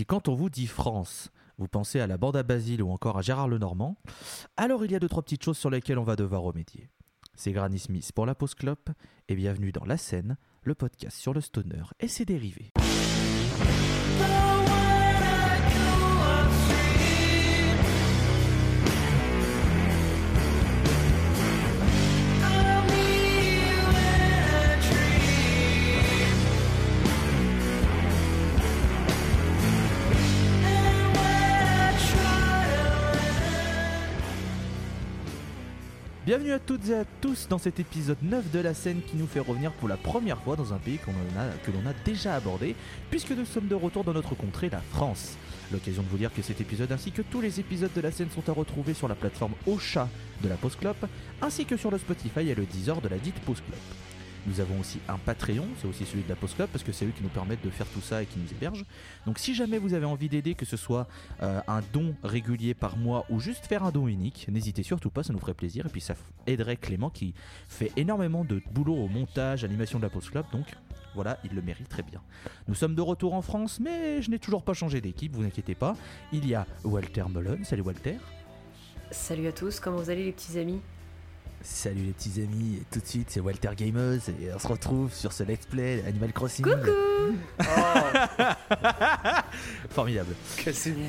Si quand on vous dit France, vous pensez à la bande à Basile ou encore à Gérard Lenormand, alors il y a deux trois petites choses sur lesquelles on va devoir remédier. C'est Granny Smith pour la pause clope et bienvenue dans La Scène, le podcast sur le stoner et ses dérivés. Bienvenue à toutes et à tous dans cet épisode 9 de la scène qui nous fait revenir pour la première fois dans un pays que l'on a déjà abordé, puisque nous sommes de retour dans notre contrée, la France. L'occasion de vous dire que cet épisode ainsi que tous les épisodes de la scène sont à retrouver sur la plateforme Ocha de la Pause Clope, ainsi que sur le Spotify et le Deezer de la dite Pause Clope. Nous avons aussi un Patreon, c'est aussi celui de la Pause Club parce que c'est eux qui nous permettent de faire tout ça et qui nous hébergent. Donc si jamais vous avez envie d'aider, que ce soit euh, un don régulier par mois ou juste faire un don unique, n'hésitez surtout pas, ça nous ferait plaisir. Et puis ça aiderait Clément qui fait énormément de boulot au montage, animation de la Pause Club. Donc voilà, il le mérite très bien. Nous sommes de retour en France, mais je n'ai toujours pas changé d'équipe, vous inquiétez pas. Il y a Walter Melon, salut Walter. Salut à tous, comment vous allez les petits amis? Salut les petits amis, et tout de suite c'est Walter Gamers et on se retrouve sur ce let's play Animal Crossing. Coucou Formidable. Cassez-vous.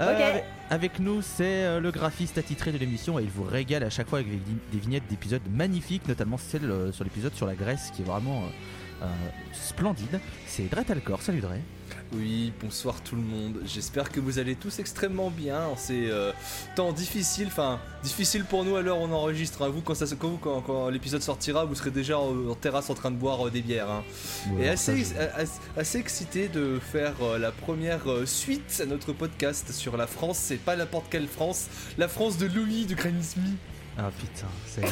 Euh, avec, nous, c'est euh, le graphiste attitré de l'émission et il vous régale à chaque fois avec des, vignettes d'épisodes magnifiques, notamment celle euh, sur l'épisode sur la Grèce qui est vraiment euh, euh, splendide. C'est Dre Talcor, salut Dre. Oui, bonsoir tout le monde. J'espère que vous allez tous extrêmement bien en ces euh, temps difficiles. Enfin, difficile pour nous à l'heure où on enregistre. hein. Vous, quand, ça, quand, vous- quand- quand l'épisode sortira, vous serez déjà en, en terrasse en train de boire euh, des bières. hein. Et assez, assez, assez excité de faire euh, la première suite à notre podcast sur la France. C'est pas n'importe quelle France, la France de Louis de Granny Smith. Ah putain, c'est...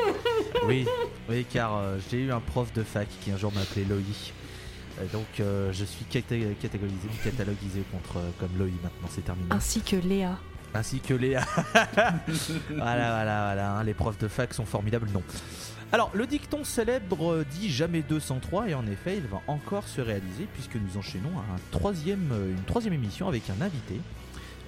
oui, oui, car j'ai eu un prof de fac qui un jour m'a appelé Loï. Euh, donc euh, je suis caté- catégorisé, cataloguisé contre, euh, comme Loï maintenant, c'est terminé. Ainsi que Léa. ainsi que Léa. voilà, voilà, voilà, hein, les profs de fac sont formidables, non. Alors, le dicton célèbre euh, dit jamais 203, et en effet, il va encore se réaliser puisque nous enchaînons à un troisième, euh, une troisième émission avec un invité.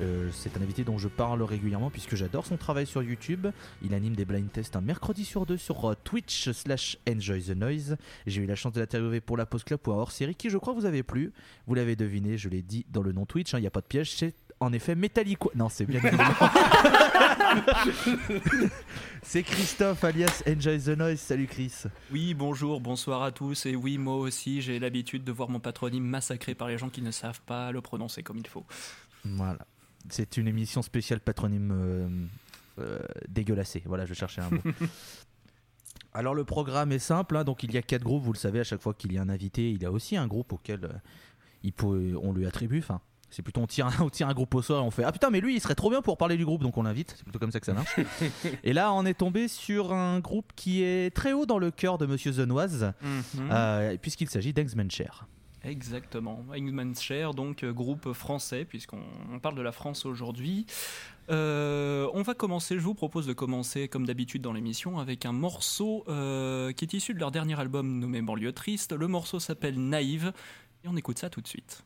Euh, c'est un invité dont je parle régulièrement puisque j'adore son travail sur YouTube. Il anime des blind tests un mercredi sur deux sur euh, Twitch slash Enjoy the Noise. J'ai eu la chance de l'interviewer pour la Pause Club ou un hors série qui, je crois, vous avez plu. Vous l'avez deviné, je l'ai dit dans le nom Twitch, hein, il n'y a pas de piège. C'est en effet Metallico. Non, c'est bien c'est Christophe alias Enjoy the Noise. Salut Chris. Oui, bonjour, bonsoir à tous. Et oui, moi aussi, j'ai l'habitude de voir mon patronyme massacré par les gens qui ne savent pas le prononcer comme il faut. Voilà. C'est une émission spéciale patronyme euh, euh, dégueulassé. Voilà, je cherchais un mot. Alors le programme est simple, hein, donc il y a quatre groupes, vous le savez, à chaque fois qu'il y a un invité, il y a aussi un groupe auquel euh, il peut, on lui attribue, enfin c'est plutôt on tire, un, on tire un groupe au sort et on fait ah putain mais lui il serait trop bien pour parler du groupe donc on l'invite, c'est plutôt comme ça que ça marche. et là on est tombé sur un groupe qui est très haut dans le cœur de Monsieur Zenoise, euh, puisqu'il s'agit d'Engsman Cher. Exactement. Hangman's Share, donc euh, groupe français, puisqu'on on parle de la France aujourd'hui. Euh, on va commencer, je vous propose de commencer comme d'habitude dans l'émission avec un morceau euh, qui est issu de leur dernier album nommé Banlieue Triste. Le morceau s'appelle Naïve et on écoute ça tout de suite.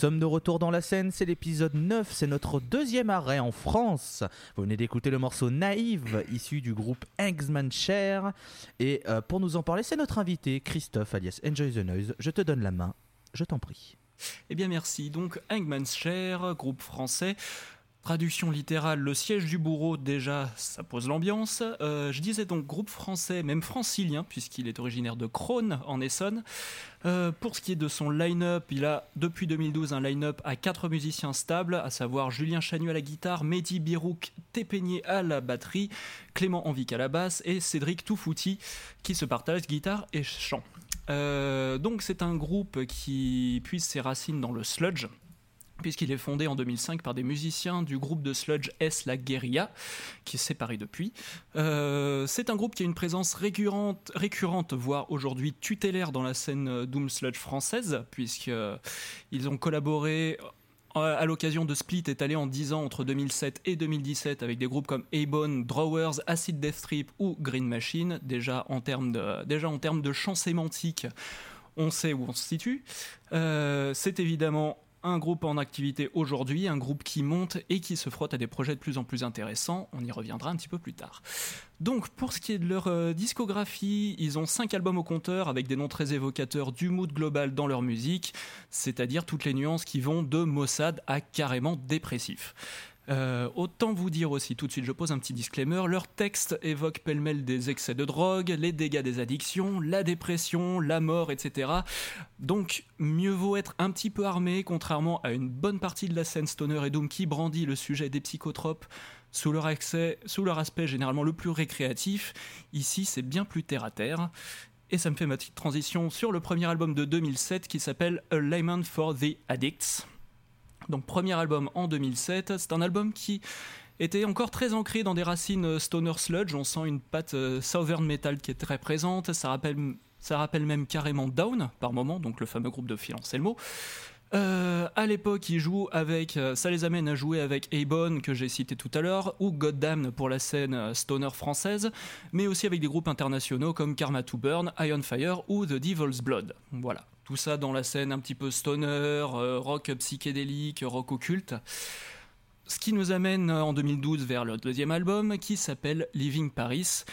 Sommes de retour dans la scène, c'est l'épisode 9, c'est notre deuxième arrêt en France. Vous venez d'écouter le morceau Naïve, issu du groupe Engsman Share. Et euh, pour nous en parler, c'est notre invité, Christophe, alias Enjoy the Noise. Je te donne la main, je t'en prie. Eh bien merci, donc Hangman's Share, groupe français. Traduction littérale, le siège du bourreau, déjà, ça pose l'ambiance. Euh, je disais donc groupe français, même francilien, puisqu'il est originaire de Crône, en Essonne. Euh, pour ce qui est de son line-up, il a depuis 2012 un line-up à quatre musiciens stables, à savoir Julien Chanu à la guitare, Mehdi Birouk Tépeigné à la batterie, Clément Anvic à la basse et Cédric Toufouti qui se partagent guitare et chant. Euh, donc c'est un groupe qui puise ses racines dans le sludge puisqu'il est fondé en 2005 par des musiciens du groupe de sludge S La Guerilla, qui est séparé depuis. Euh, c'est un groupe qui a une présence récurrente, récurrente voire aujourd'hui tutélaire dans la scène Doom Sludge française, puisqu'ils ont collaboré à l'occasion de Split étalé en 10 ans entre 2007 et 2017 avec des groupes comme A-Bone, Drawers, Acid Death Trip ou Green Machine, déjà en termes de, déjà en de champ sémantique, on sait où on se situe. Euh, c'est évidemment un groupe en activité aujourd'hui, un groupe qui monte et qui se frotte à des projets de plus en plus intéressants. On y reviendra un petit peu plus tard. Donc, pour ce qui est de leur euh, discographie, ils ont 5 albums au compteur avec des noms très évocateurs du mood global dans leur musique, c'est-à-dire toutes les nuances qui vont de Mossad à carrément dépressif. Euh, autant vous dire aussi, tout de suite je pose un petit disclaimer, leur texte évoque pêle-mêle des excès de drogue, les dégâts des addictions, la dépression, la mort, etc. Donc mieux vaut être un petit peu armé, contrairement à une bonne partie de la scène stoner et doom qui brandit le sujet des psychotropes sous leur, aspect généralement le plus récréatif. Ici c'est bien plus terre à terre. Et ça me fait ma petite transition sur le premier album de 2007 qui s'appelle A Layman for the Addicts. Donc premier album en 2007, c'est un album qui était encore très ancré dans des racines euh, stoner sludge, on sent une patte euh, southern metal qui est très présente, ça rappelle, ça rappelle même carrément Down par moment, donc le fameux groupe de Phil Anselmo. Euh, à l'époque, ils jouent avec, euh, ça les amène à jouer avec Abon que j'ai cité tout à l'heure, ou Goddamn pour la scène stoner française, mais aussi avec des groupes internationaux comme Karma to Burn, Iron Fire ou The Devil's Blood. Voilà. Tout ça dans la scène un petit peu stoner, euh, rock psychédélique, rock occulte. Ce qui nous amène euh, en 2012 vers le deuxième album qui s'appelle Living Paris,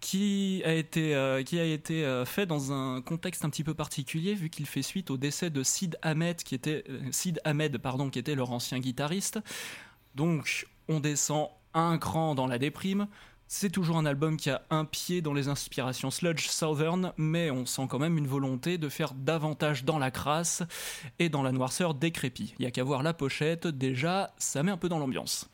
qui a été, euh, qui a été fait dans un contexte un petit peu particulier vu qu'il fait suite au décès de Sid Ahmed qui était, Sid Ahmed, pardon, qui était leur ancien guitariste. Donc on descend un cran dans la déprime. C'est toujours un album qui a un pied dans les inspirations sludge southern, mais on sent quand même une volonté de faire davantage dans la crasse et dans la noirceur décrépit. Il y a qu'à voir la pochette, déjà, ça met un peu dans l'ambiance.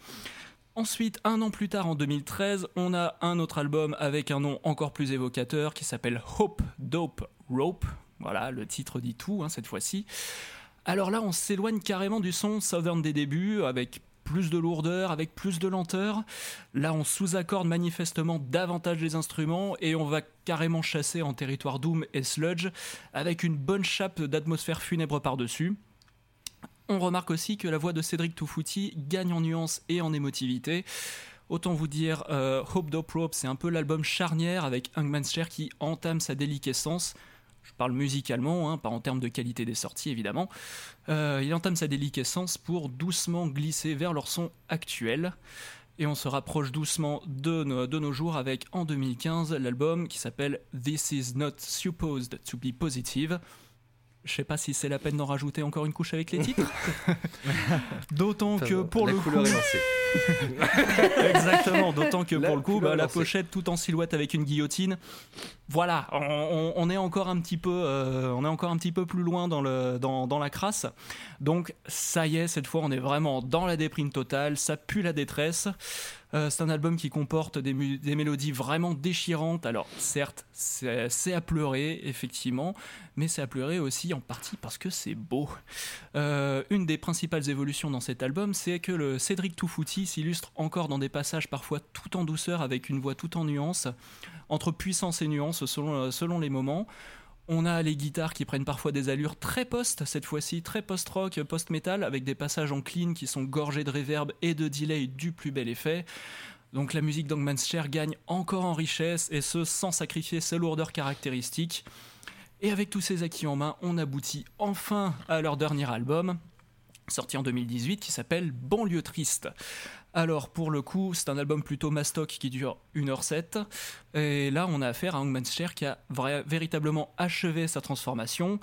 Ensuite, un an plus tard, en 2013, on a un autre album avec un nom encore plus évocateur qui s'appelle Hope Dope Rope. Voilà, le titre dit tout hein, cette fois-ci. Alors là, on s'éloigne carrément du son southern des débuts, avec plus de lourdeur, avec plus de lenteur. Là, on sous-accorde manifestement davantage les instruments et on va carrément chasser en territoire Doom et Sludge avec une bonne chape d'atmosphère funèbre par-dessus. On remarque aussi que la voix de Cédric Toufouti gagne en nuance et en émotivité. Autant vous dire, euh, Hope Dope Rope, c'est un peu l'album charnière avec Hangman's Chair qui entame sa déliquescence je parle musicalement, hein, pas en termes de qualité des sorties évidemment, euh, il entame sa déliquescence pour doucement glisser vers leur son actuel. Et on se rapproche doucement de nos, de nos jours avec en 2015 l'album qui s'appelle This Is Not Supposed to Be Positive. Je sais pas si c'est la peine d'en rajouter encore une couche avec les titres. D'autant que pour le coup. Exactement, d'autant que pour le coup, bah, la pochette tout en silhouette avec une guillotine. Voilà, on, est encore un petit peu, euh, on est encore un petit peu plus loin dans, le, dans, dans, la crasse. Donc ça y est, cette fois, on est vraiment dans la déprime totale. Ça pue la détresse. Euh, c'est un album qui comporte des, mélodies vraiment déchirantes. Alors, certes, c'est à pleurer, effectivement, mais c'est à pleurer aussi en partie parce que c'est beau. Euh, une des principales évolutions dans cet album, c'est que le Cédric Toufouti s'illustre encore dans des passages parfois tout en douceur, avec une voix tout en nuance, entre puissance et nuance selon les moments. On a les guitares qui prennent parfois des allures très post, cette fois-ci très post-rock, post-metal, avec des passages en clean qui sont gorgés de reverb et de delay du plus bel effet. Donc la musique d'Angman's Chair gagne encore en richesse, et ce sans sacrifier ses lourdeurs caractéristiques. Et avec tous ces acquis en main, on aboutit enfin à leur dernier album, sorti en 2018, qui s'appelle Banlieue Triste. Alors, pour le coup, c'est un album plutôt mastoc qui dure 1h07. Et là, on a affaire à Hangman's Chair qui a véritablement achevé sa transformation.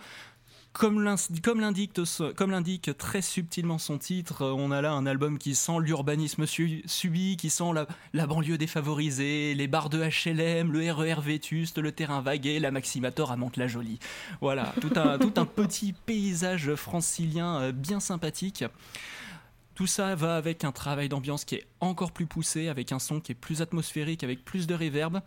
Comme l'indique très subtilement son titre, on a là un album qui sent l'urbanisme subi, qui sent la, banlieue défavorisée, les bars de HLM, le RER vétuste, le terrain vagué, la Maximator à Mantes-la-Jolie. Voilà, tout un, tout un petit paysage francilien euh, bien sympathique. Tout ça va avec un travail d'ambiance qui est encore plus poussé, avec un son qui est plus atmosphérique, avec plus de reverb.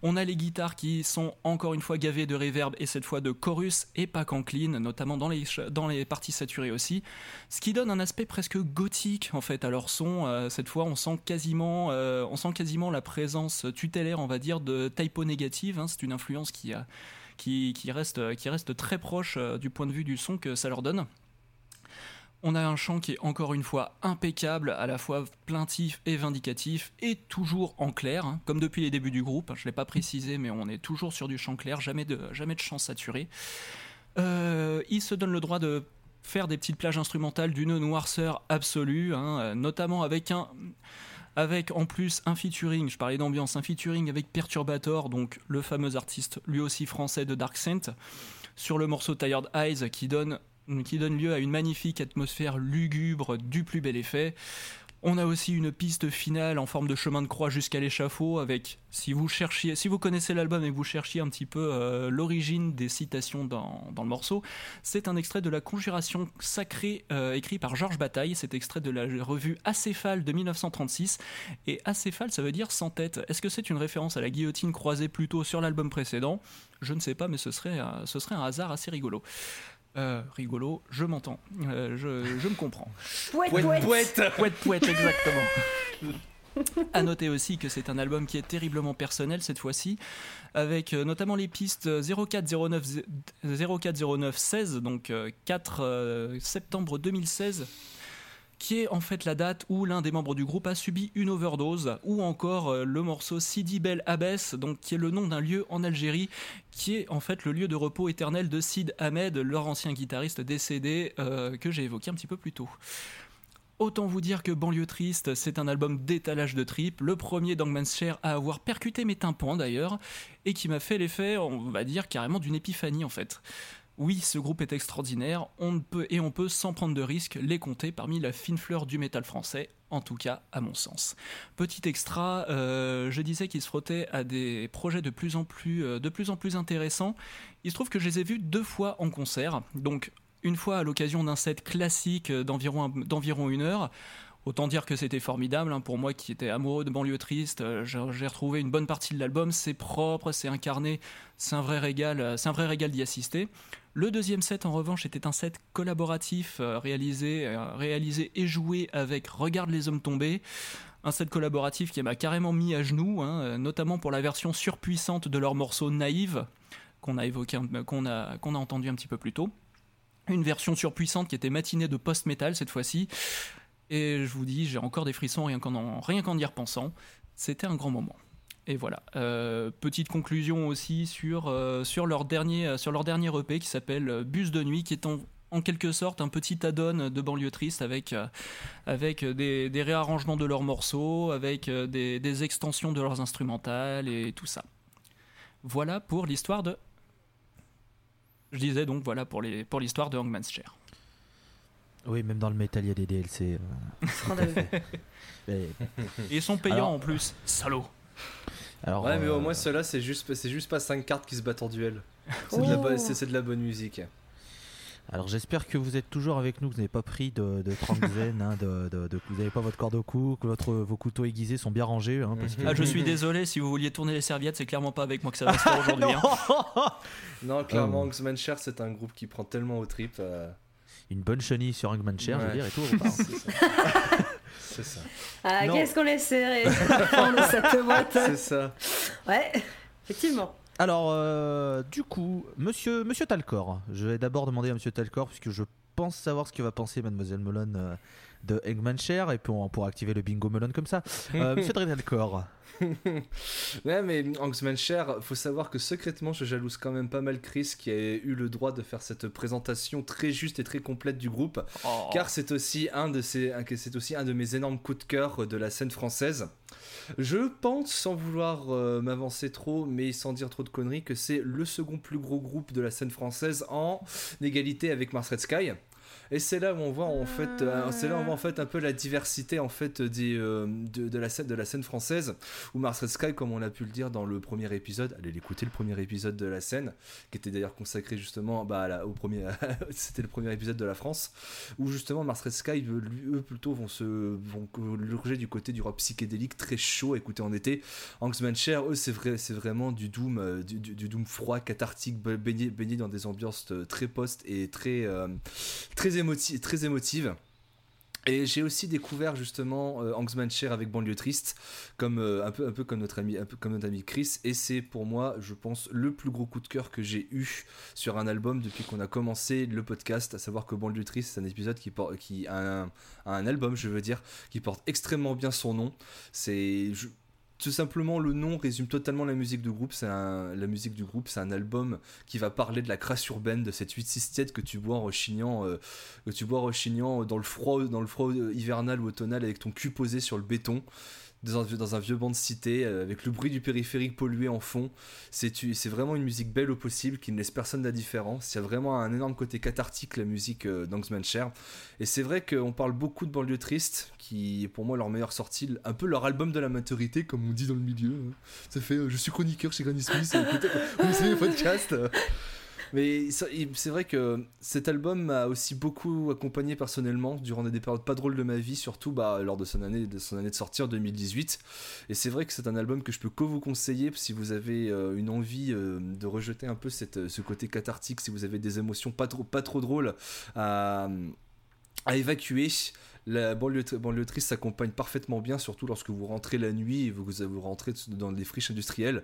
On a les guitares qui sont encore une fois gavées de reverb et cette fois de chorus et pas qu'en clean, notamment dans les, parties saturées aussi. Ce qui donne un aspect presque gothique en fait à leur son. Euh, cette fois, on sent, quasiment, euh, on sent quasiment la présence tutélaire, on va dire, de typo négative. Hein. C'est une influence qui, qui, qui, reste, qui reste très proche euh, du point de vue du son que ça leur donne. On a un chant qui est encore une fois impeccable, à la fois plaintif et vindicatif, et toujours en clair, hein, comme depuis les débuts du groupe. Je ne l'ai pas précisé, mais on est toujours sur du chant clair, jamais de, jamais de chant saturé. Euh, il se donne le droit de faire des petites plages instrumentales d'une noirceur absolue, hein, notamment avec un avec en plus un featuring, je parlais d'ambiance, un featuring avec Perturbator, donc le fameux artiste lui aussi français de Dark Saint, sur le morceau Tired Eyes qui donne qui donne lieu à une magnifique atmosphère lugubre du plus bel effet. On a aussi une piste finale en forme de chemin de croix jusqu'à l'échafaud avec, si vous connaissez l'album et que vous cherchiez un petit peu euh, l'origine des citations dans, le morceau, c'est un extrait de la Conjuration sacrée euh, écrit par Georges Bataille. C'est extrait de la revue Acéphale de 1936. Et Acéphale, ça veut dire sans tête. Est-ce que c'est une référence à la guillotine croisée plutôt sur l'album précédent? Je ne sais pas, mais ce serait un hasard assez rigolo. Euh, rigolo, je m'entends, euh, je, me comprends. Pouette, pouette, pouette, pouette, exactement. à noter aussi que c'est un album qui est terriblement personnel cette fois-ci, avec euh, notamment les pistes 0409, 0409 16, donc 4 septembre 2016 qui est en fait la date où l'un des membres du groupe a subi une overdose, ou encore euh, le morceau Sidi Bel Abbès, donc qui est le nom d'un lieu en Algérie, qui est en fait le lieu de repos éternel de Sid Ahmed, leur ancien guitariste décédé euh, que j'ai évoqué un petit peu plus tôt. Autant vous dire que Banlieue Triste, c'est un album d'étalage de trip, le premier d'Angman's Share à avoir percuté mes tympans d'ailleurs, et qui m'a fait l'effet, on va dire, carrément d'une épiphanie en fait. Oui, ce groupe est extraordinaire, on peut et on peut sans prendre de risque les compter parmi la fine fleur du métal français, en tout cas à mon sens. Petit extra, euh, je disais qu'ils se frottaient à des projets de plus en plus, euh, de plus en plus intéressants. Il se trouve que je les ai vus deux fois en concert, donc une fois à l'occasion d'un set classique d'environ d'environ une heure. Autant dire que c'était formidable hein, pour moi qui étais amoureux de banlieue triste. Euh, j'ai retrouvé une bonne partie de l'album, c'est propre, c'est incarné, c'est un vrai régal, c'est un vrai régal d'y assister. Le deuxième set, en revanche, était un set collaboratif euh, réalisé, euh, réalisé et joué avec Regarde les hommes tombés. Un set collaboratif qui m'a carrément mis à genoux, hein, euh, notamment pour la version surpuissante de leur morceau Naïve, qu'on a évoqué, qu'on a, qu'on a entendu un petit peu plus tôt. Une version surpuissante qui était matinée de post-metal cette fois-ci. Et je vous dis, j'ai encore des frissons rien qu'en, rien qu'en y repensant. C'était un grand moment. Et voilà. Euh, petite conclusion aussi sur, euh, sur, leur dernier, euh, sur leur dernier EP qui s'appelle Bus de nuit, qui est en, quelque sorte un petit add-on de banlieue triste avec, avec des, réarrangements de leurs morceaux, avec des, extensions de leurs instrumentales et tout ça. Voilà pour l'histoire de. Je disais donc voilà pour l'histoire pour de Hangman's Chair. Oui, même dans le métal, il y a des DLC. Ils sont payants en plus, salaud ouais, mais au moins, euh, ceux-là, c'est juste, c'est juste pas 5 cartes qui se battent en duel. C'est de, la, c'est, de la bonne musique. Alors j'espère que vous êtes toujours avec nous, que vous n'avez pas pris de, de hein, de, de, que vous n'avez pas votre corde au cou, que votre, vos couteaux aiguisés sont bien rangés. Hein, parce que... ah, je suis désolé, si vous vouliez tourner les serviettes, c'est clairement pas avec moi que ça va se faire aujourd'hui. Hein. non, clairement, oh. Share, c'est un groupe qui prend tellement au trip. Euh. Une bonne chenille sur Hangman Share, je veux dire, et tout. C'est ça. Ah, qu'est-ce qu'on laisse serrer de cette boîte C'est ça. Ouais, effectivement. Alors, euh, du coup, monsieur, monsieur Talcor, je vais d'abord demander à monsieur Talcor, puisque je pense savoir ce que va penser mademoiselle Molon euh, de Eggman Share et puis on pourra activer le bingo melon comme ça. Euh, Monsieur Dreadcore. ouais, mais Angsman Cher, faut savoir que secrètement, je jalouse quand même pas mal Chris qui a eu le droit de faire cette présentation très juste et très complète du groupe, Oh. car c'est aussi un de ces, c'est aussi un de mes énormes coups de cœur de la scène française. Je pense, sans vouloir euh, m'avancer trop, mais sans dire trop de conneries, que c'est le second plus gros groupe de la scène française en égalité avec Mars Red Sky. Et c'est là où on voit en fait, euh, c'est là où on voit en fait un peu la diversité en fait euh, de, de la scène française. Où Mars Red Sky, comme on a pu le dire dans le premier épisode, allez l'écouter le premier épisode de la scène, qui était d'ailleurs consacré justement bah, au premier, c'était le premier épisode de la France, où justement Mars Red Sky, eux, plutôt vont se vont du côté du rock psychédélique très chaud, à écouter en été. Angsman Cher, eux, c'est vrai, c'est vraiment du doom, euh, du, doom froid, cathartique, ba- baigné, baigné dans des ambiances très post et très euh, très émotives, très émotives. Et j'ai aussi découvert justement euh, Cher avec Banlieue Triste, comme euh, un peu comme notre ami Chris, et c'est pour moi, je pense, le plus gros coup de cœur que j'ai eu sur un album depuis qu'on a commencé le podcast, à savoir que Banlieue Triste, c'est un épisode qui porte, qui un, album, je veux dire, qui porte extrêmement bien son nom. C'est tout simplement le nom résume totalement la musique du groupe. C'est la musique du groupe, c'est un album qui va parler de la crasse urbaine, de cette 8-6 tiède que tu bois en rechignant, euh, que tu bois en rechignant dans le froid, dans le froid hivernal ou automnal avec ton cul posé sur le béton. Dans un, vieux- dans un vieux banc de cité, euh, avec le bruit du périphérique pollué en fond. C'est vraiment une musique belle au possible qui ne laisse personne d'indifférent. Il y a vraiment un énorme côté cathartique, la musique euh, d'Angsman Cher. Et c'est vrai qu'on parle beaucoup de Banlieue Triste, qui est pour moi leur meilleure sortie, un peu leur album de la maturité, comme on dit dans le milieu. hein. Ça fait euh, Je suis chroniqueur chez Granny Smith, et écoutez, vous savez, podcast. Mais c'est vrai que cet album m'a aussi beaucoup accompagné personnellement durant des périodes pas drôles de ma vie, surtout bah, lors de son année de, son année de sortie en 2018. Et c'est vrai que c'est un album que je peux que vous conseiller si vous avez euh, une envie euh, de rejeter un peu ce côté cathartique, si vous avez des émotions pas trop, pas trop drôles à évacuer. La banlieue, s'accompagne parfaitement bien, surtout lorsque vous rentrez la nuit et vous, vous rentrez dans des friches industrielles.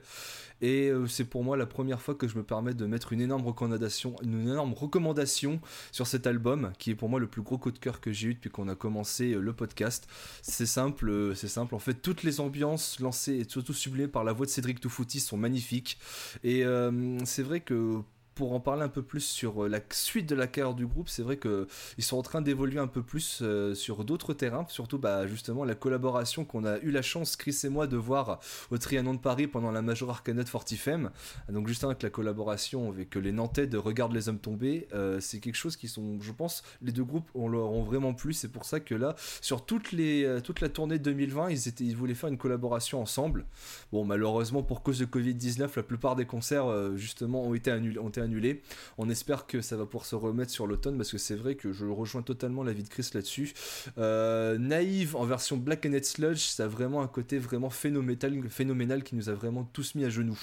Et euh, c'est pour moi la première fois que je me permets de mettre une énorme recommandation, une énorme recommandation sur cet album, qui est pour moi le plus gros coup de cœur que j'ai eu depuis qu'on a commencé euh, le podcast. C'est simple, euh, c'est simple. En fait, toutes les ambiances lancées et surtout sublimées par la voix de Cédric Toufouti sont magnifiques. Et c'est vrai que pour en parler un peu plus sur euh, la suite de la carrière du groupe, c'est vrai que ils sont en train d'évoluer un peu plus euh, sur d'autres terrains, surtout bah, justement la collaboration qu'on a eu la chance, Chris et moi, de voir au Trianon de Paris pendant la Major Arcana de Fortifem. Donc justement avec la collaboration avec les Nantais de Regarde les hommes tombés, euh, c'est quelque chose qui sont, je pense, les deux groupes on leur ont vraiment plu. C'est pour ça que là, sur toute la tournée de 2020, ils, voulaient faire une collaboration ensemble. Bon, malheureusement, pour cause de Covid-19, la plupart des concerts, justement, ont été, annulés, annulés. On espère que ça va pouvoir se remettre sur l'automne parce que c'est vrai que je rejoins totalement l'avis de Chris là-dessus. Euh, Naïve en version Black and Sludge, ça a vraiment un côté vraiment phénoménal, phénoménal qui nous a vraiment tous mis à genoux.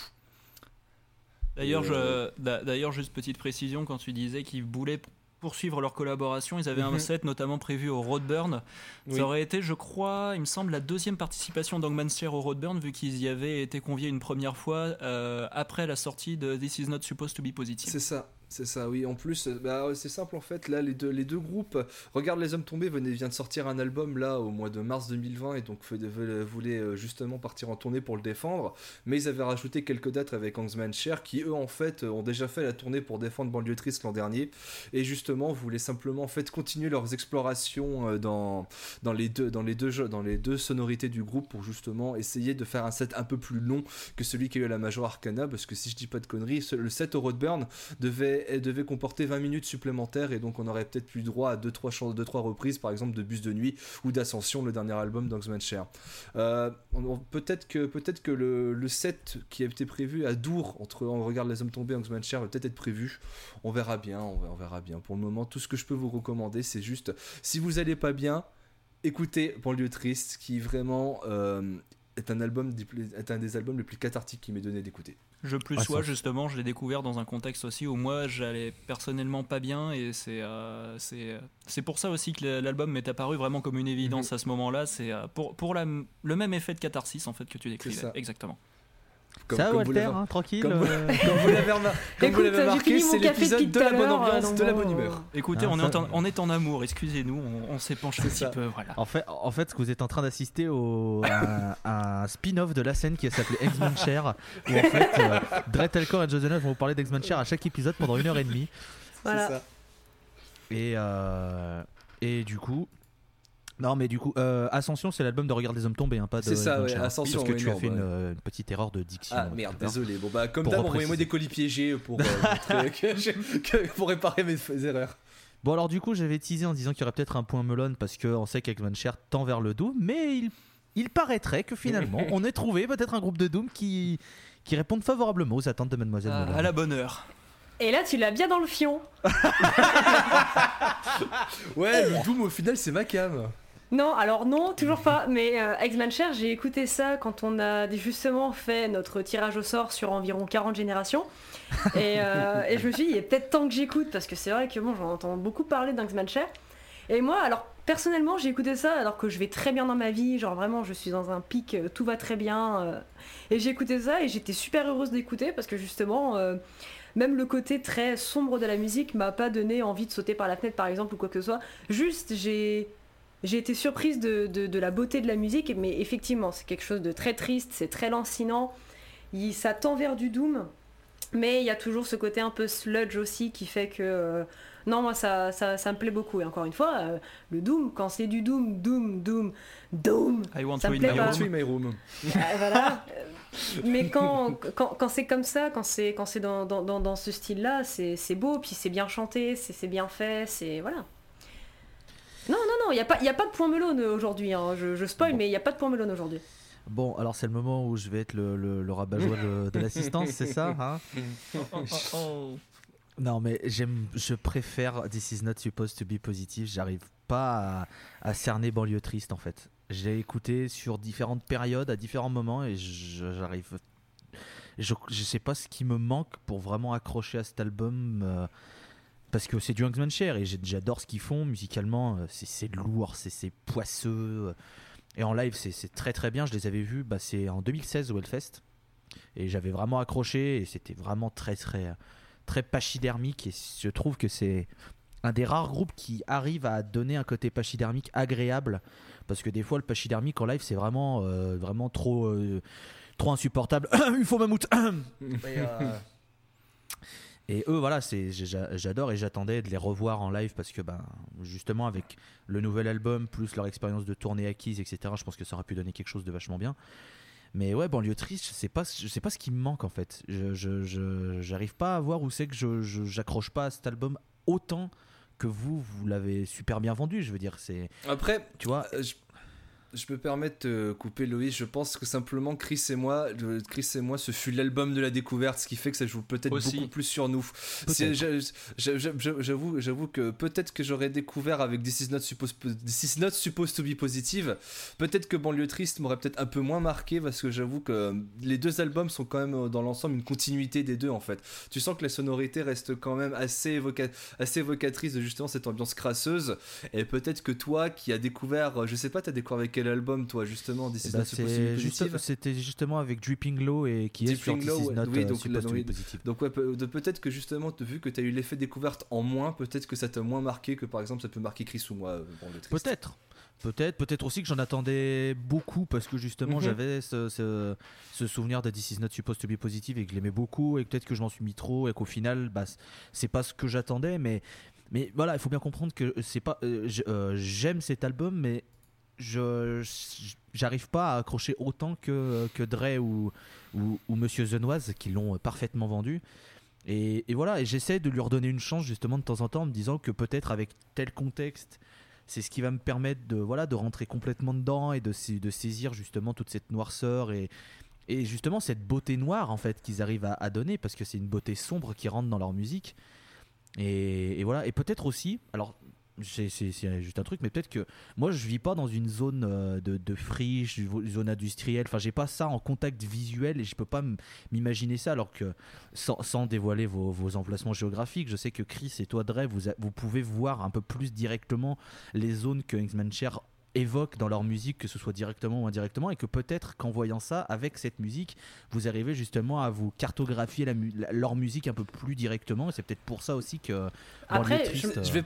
D'ailleurs, Euh, d'ailleurs, juste petite précision, quand tu disais qu'ils voulaient p- poursuivre leur collaboration, ils avaient Mhm. un set notamment prévu au Roadburn. Oui. Ça aurait été, je crois, il me semble, la deuxième participation d'Angmanster au Roadburn, vu qu'ils y avaient été conviés une première fois euh, après la sortie de This Is Not Supposed to Be Positive. C'est ça, c'est ça, oui. En plus, euh, bah, c'est simple en fait. Là, les deux, les deux groupes, euh, Regarde les hommes tombés venait, vient de sortir un album là au mois de mars 2020 et donc voulaient euh, justement partir en tournée pour le défendre. Mais ils avaient rajouté quelques dates avec Angsman Cher qui eux en fait ont déjà fait la tournée pour défendre Banlieue Triste l'an dernier et justement voulaient simplement en fait continuer leurs explorations dans, dans, les deux, dans, les deux, dans les deux sonorités du groupe pour justement essayer de faire un set un peu plus long que celui qui a eu la Major Arcana parce que si je dis pas de conneries, le set au Roadburn devait, elle devait comporter 20 minutes supplémentaires et donc on aurait peut-être plus droit à 2-3 deux, trois reprises par exemple de Bus de Nuit ou d'Ascension, le dernier album d'Oxman Cher. Euh, peut-être que, peut que le, set qui a été prévu à Dour entre On regarde les hommes tombés et Oxman va peut-être être prévu. On verra bien, on verra, bien. Pour le moment, tout ce que je peux vous recommander, c'est juste si vous allez pas bien, écoutez Banlieue Triste qui vraiment euh, est, un album est un des albums les plus cathartiques qui m'est donné d'écouter. Je plus Ah, sois, justement, je l'ai découvert dans un contexte aussi où moi j'allais personnellement pas bien et c'est euh, c'est c'est pour ça aussi que l'album m'est apparu vraiment comme une évidence à ce moment-là. C'est euh, pour, pour la, le même effet de catharsis en fait que tu décrivais. Exactement. Comme, Ça, comme vous Walter, l'avez- hein, tranquille. comme- euh, comme vous l'avez remar- Écoute, l'avez remarqué, c'est l'épisode de la bonne ambiance, de la bon, bonne euh, humeur. Écoutez, Ah, on, est en, on est en amour, excusez-nous, on, on s'épanche un petit peu, voilà. En fait, en fait, ce que vous êtes en train d'assister au, à, à un spin-off de la scène qui s'appelait X-Men Share, où en fait, euh, Dre Telcor et Joe Jonas vont vous parler d'X-Men Share à chaque épisode pendant une heure et demie. Voilà. Ça. Et, euh, et du coup. Non, mais du coup, euh, Ascension, c'est l'album de Regard des Hommes tombés, hein, pas de. C'est ça, ouais. Ascension, Parce que oui, tu as fait bah, une, euh, une petite erreur de diction. Ah tout merde, désolé. Bon bah comme d'hab, envoyez-moi des colis piégés pour, euh, que que- pour réparer mes erreurs. Bon, alors du coup, j'avais teasé en disant qu'il y aurait peut-être un point melon parce qu'on sait qu'X-Men Share tend vers le Doom, mais il, il paraîtrait que finalement, on ait trouvé peut-être un groupe de Doom qui, qui répondent favorablement aux attentes de Mademoiselle Melon. à la bonne heure. Et là, tu l'as bien dans le fion. Ouais, le Doom au final c'est ma cam. Non, alors non, toujours pas. Mais euh, X-Man Share, j'ai écouté ça quand on a justement fait notre tirage au sort sur environ 40 générations. Et, euh, et je me suis dit, il est peut-être temps que j'écoute parce que c'est vrai que bon, j'en entends beaucoup parler d'X-Man Share. Et moi, alors personnellement, j'ai écouté ça alors que je vais très bien dans ma vie. Genre vraiment, je suis dans un pic, euh, tout va très bien. euh, et j'ai écouté ça et j'étais super heureuse d'écouter parce que justement. même le côté très sombre de la musique m'a pas donné envie de sauter par la fenêtre par exemple ou quoi que ce soit. Juste j'ai j'ai été surprise de, de- de la beauté de la musique, mais effectivement, c'est quelque chose de très triste, c'est très lancinant. Il, ça tend vers du doom, mais il y a toujours ce côté un peu sludge aussi qui fait que. euh, non, moi, ça, ça, ça me plaît beaucoup. Et encore une fois, euh, le doom, quand c'est du doom, doom, doom, doom, I want Ça to me in plaît my pas. my room. euh, voilà. Mais quand, quand, quand c'est comme ça, quand c'est quand c'est dans, dans, dans, dans ce style-là, c'est c'est beau, puis c'est bien chanté, c'est c'est bien fait, c'est voilà. Non, non, non, il n'y a, pas- y a pas de point melon aujourd'hui. hein. Je, je spoil, Bon. mais il n'y a pas de point melon aujourd'hui. Bon, alors c'est le moment où je vais être le, le, le rabat-joie de, de l'assistance, c'est ça hein Oh, oh, oh. Non, mais j'aime, je préfère This is not supposed to be positive. J'arrive pas à, à cerner banlieue triste en fait. J'ai écouté sur différentes périodes, à différents moments, et je- j'arrive. Je, je sais pas ce qui me manque pour vraiment accrocher à cet album. euh, parce que c'est du Youngsman Share et j'adore ce qu'ils font musicalement. euh, C'est lourd, c'est poisseux. euh, Et en live, c'est très très bien. Je les avais vus, bah, c'est en 2016 au Hellfest. Et j'avais vraiment accroché et c'était vraiment très très très pachydermique et je trouve que c'est un des rares groupes qui arrive à donner un côté pachydermique agréable parce que des fois le pachydermique en live c'est vraiment euh, vraiment trop trop insupportable il faut mammouth et eux voilà c'est j'adore et j'attendais de les revoir en live parce que ben justement avec le nouvel album plus leur expérience de tournée acquise etc je pense que ça aurait pu donner quelque chose de vachement bien mais ouais, banlieue triste, je sais pas, je sais pas ce qui me manque en fait. Je, je, je- j'arrive pas à voir où c'est que je, je- j'accroche pas à cet album autant que vous, vous l'avez super bien vendu. Je veux dire, c'est, Après, tu vois, euh, je, je peux permettre de couper Loïs. Je pense que simplement Chris et moi, Chris et moi, ce fut l'album de la découverte, ce qui fait que ça joue peut-être beaucoup plus sur nous. J'avoue, j'avoue que peut-être que j'aurais découvert avec This is not supposed, This is not supposed to be positive. Peut-être que Banlieue Triste m'aurait peut-être un peu moins marqué parce que j'avoue que les deux albums sont quand même euh, dans l'ensemble une continuité des deux en fait. Tu sens que la sonorité reste quand même assez, évoca assez évocatrice de justement cette ambiance crasseuse. Et peut-être que toi qui as découvert, euh, je sais pas, t'as découvert avec quel album toi justement This eh is ben, juste- c'était justement avec Dripping Low et qui est sur This Low, is not oui, uh, donc là, oui. Donc ouais, peut-être que justement, vu que tu as eu l'effet découverte en moins, peut-être que ça t'a moins marqué que par exemple ça peut marquer Chris ou moi, euh. Peut-être. Peut-être, peut-être aussi que j'en attendais beaucoup parce que justement Mhm. j'avais ce, ce- ce souvenir de This is not supposed to be positive et que je l'aimais beaucoup et peut-être que je m'en suis mis trop et qu'au final bah, c'est pas ce que j'attendais mais, mais voilà il faut bien comprendre que c'est pas euh, euh, j'aime cet album mais je j'arrive pas à accrocher autant que, que Dre ou, ou, Monsieur Zenoise qui l'ont parfaitement vendu. Et, voilà et j'essaie de lui redonner une chance justement de temps en temps en me disant que peut-être avec tel contexte c'est ce qui va me permettre de voilà de rentrer complètement dedans et de, de saisir justement toute cette noirceur et, et justement cette beauté noire en fait qu'ils arrivent à, à donner parce que c'est une beauté sombre qui rentre dans leur musique. Et, et voilà. Et peut-être aussi alors c'est juste un truc mais peut-être que moi je vis pas dans une zone euh, de, de friche une zone industrielle enfin j'ai pas ça en contact visuel et je peux pas m'imaginer ça alors que sans, sans dévoiler vos, vos emplacements géographiques je sais que Chris et toi Dre vous, a- vous pouvez voir un peu plus directement les zones que X-Men Share évoquent dans leur musique, que ce soit directement ou indirectement, et que peut-être qu'en voyant ça, avec cette musique, vous arrivez justement à vous cartographier la mu- la- leur musique un peu plus directement, et c'est peut-être pour ça aussi que. Après, je- euh, Je vais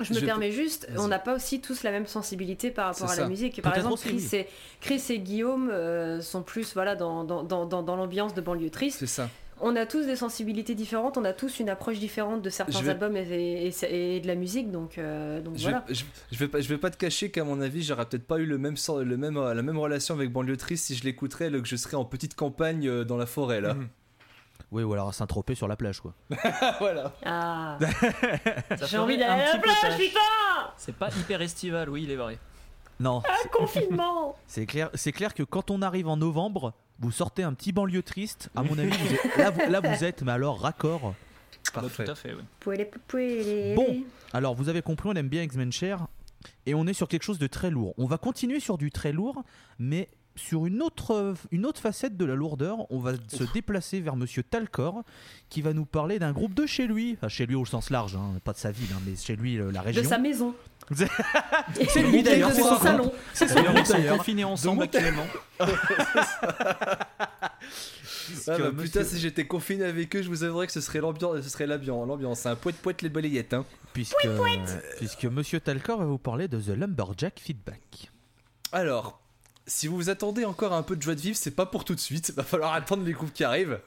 Je me Je permets juste, on n'a pas aussi tous la même sensibilité par rapport à la musique. Par exemple, Chris, et, Chris et Guillaume euh, sont plus voilà, dans, dans, dans, dans, dans l'ambiance de banlieue triste. c'est ça. On a tous des sensibilités différentes, on a tous une approche différente de certains vais- albums et, et- et de la musique, donc, euh, donc Je, voilà. vais, je, je vais pas, je vais pas te cacher qu'à mon avis, j'aurais peut-être pas eu le même, sens- le même, la même relation avec Banlieue Triste si je l'écouterais, que je serais en petite campagne euh, dans la forêt là. Mhm. Oui, ou alors à Saint-Tropez sur la plage, quoi. voilà. Ah, j'ai envie d'aller un à la plage, putain C'est pas hyper estival, oui, il est vrai. Non, c'est- Confinement c'est clair, c'est clair que quand on arrive en novembre, vous sortez un petit banlieue triste. À mon avis, vous êtes- là, vous, là, vous êtes, mais alors raccord. Parfait. Tout à fait, oui. Pouélé, pouélé. Bon. Alors, vous avez compris, on aime bien X-Men Cher. Et on est sur quelque chose de très lourd. On va continuer sur du très lourd, mais sur une autre, une autre facette de la lourdeur. On va se déplacer vers Monsieur Talcor, qui va nous parler d'un groupe de chez lui. Enfin, chez lui au sens large, hein, pas de sa ville, hein, mais chez lui, la De région. sa maison. C'est lui, d'ailleurs, de c'est son salon. C'est son groupe ils sont d'ailleurs. confinés ensemble actuellement. Ah bah, monsieur- Putain, si j'étais confiné avec eux, je vous avouerais que ce serait l'ambiance, ce serait l'ambiance, l'ambiance. C'est un poète poète les balayettes. Hein. puisque, puisque Monsieur Talcor va vous parler de The Lumberjack Feedback. Alors, si vous vous attendez encore à un peu de joie de vivre, c'est pas pour tout de suite. Va falloir attendre les groupes qui arrivent.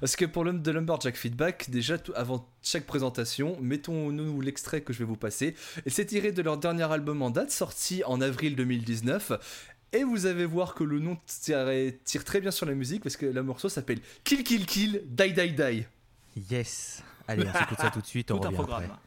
Parce que pour l'homme de Lumberjack Feedback, déjà tout- avant chaque présentation, mettons-nous l'extrait que je vais vous passer. Et c'est tiré de leur dernier album en date, sorti en avril 2019. Et vous allez voir que le nom tire, tire très bien sur la musique parce que le morceau s'appelle Kill Kill Kill Die Die Die. Yes. Allez, on s'écoute ça tout de suite. On Tout un revient programme. après.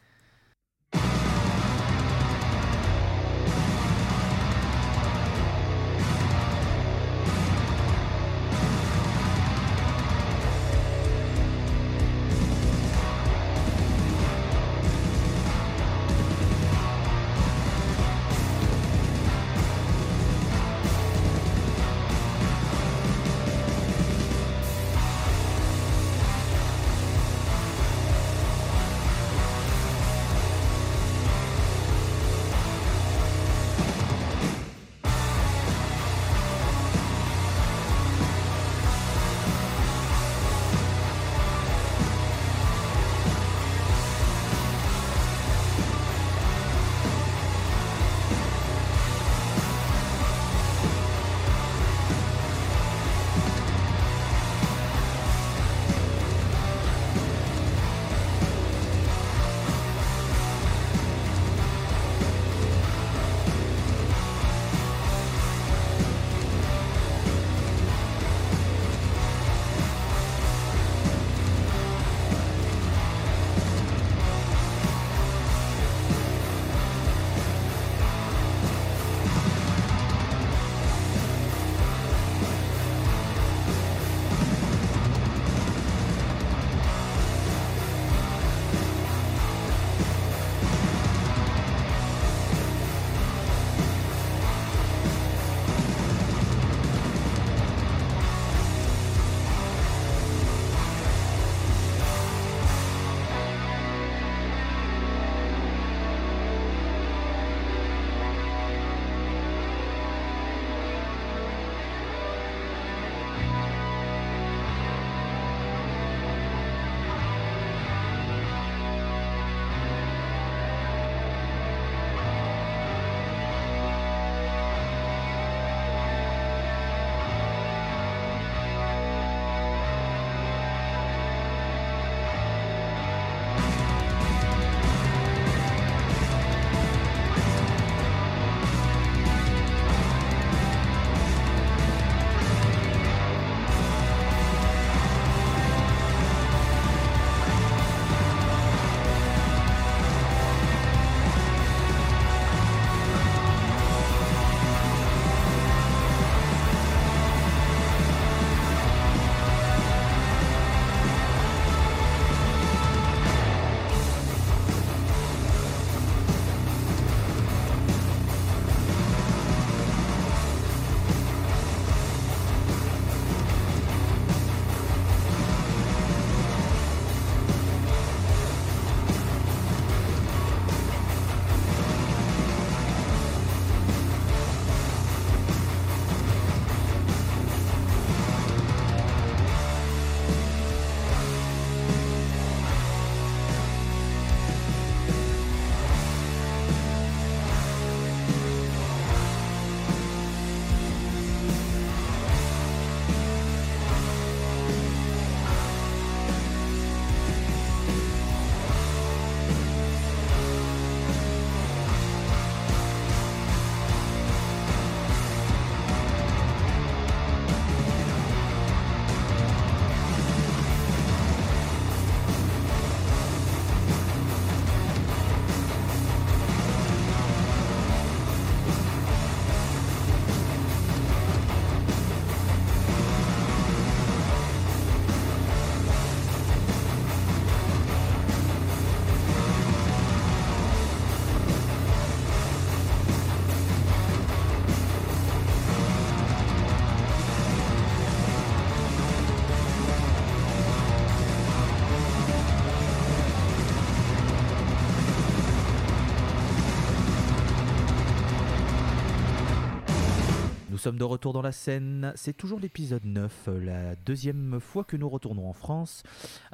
Sommes de retour dans la scène, c'est toujours l'épisode 9, euh, la deuxième fois que nous retournons en France.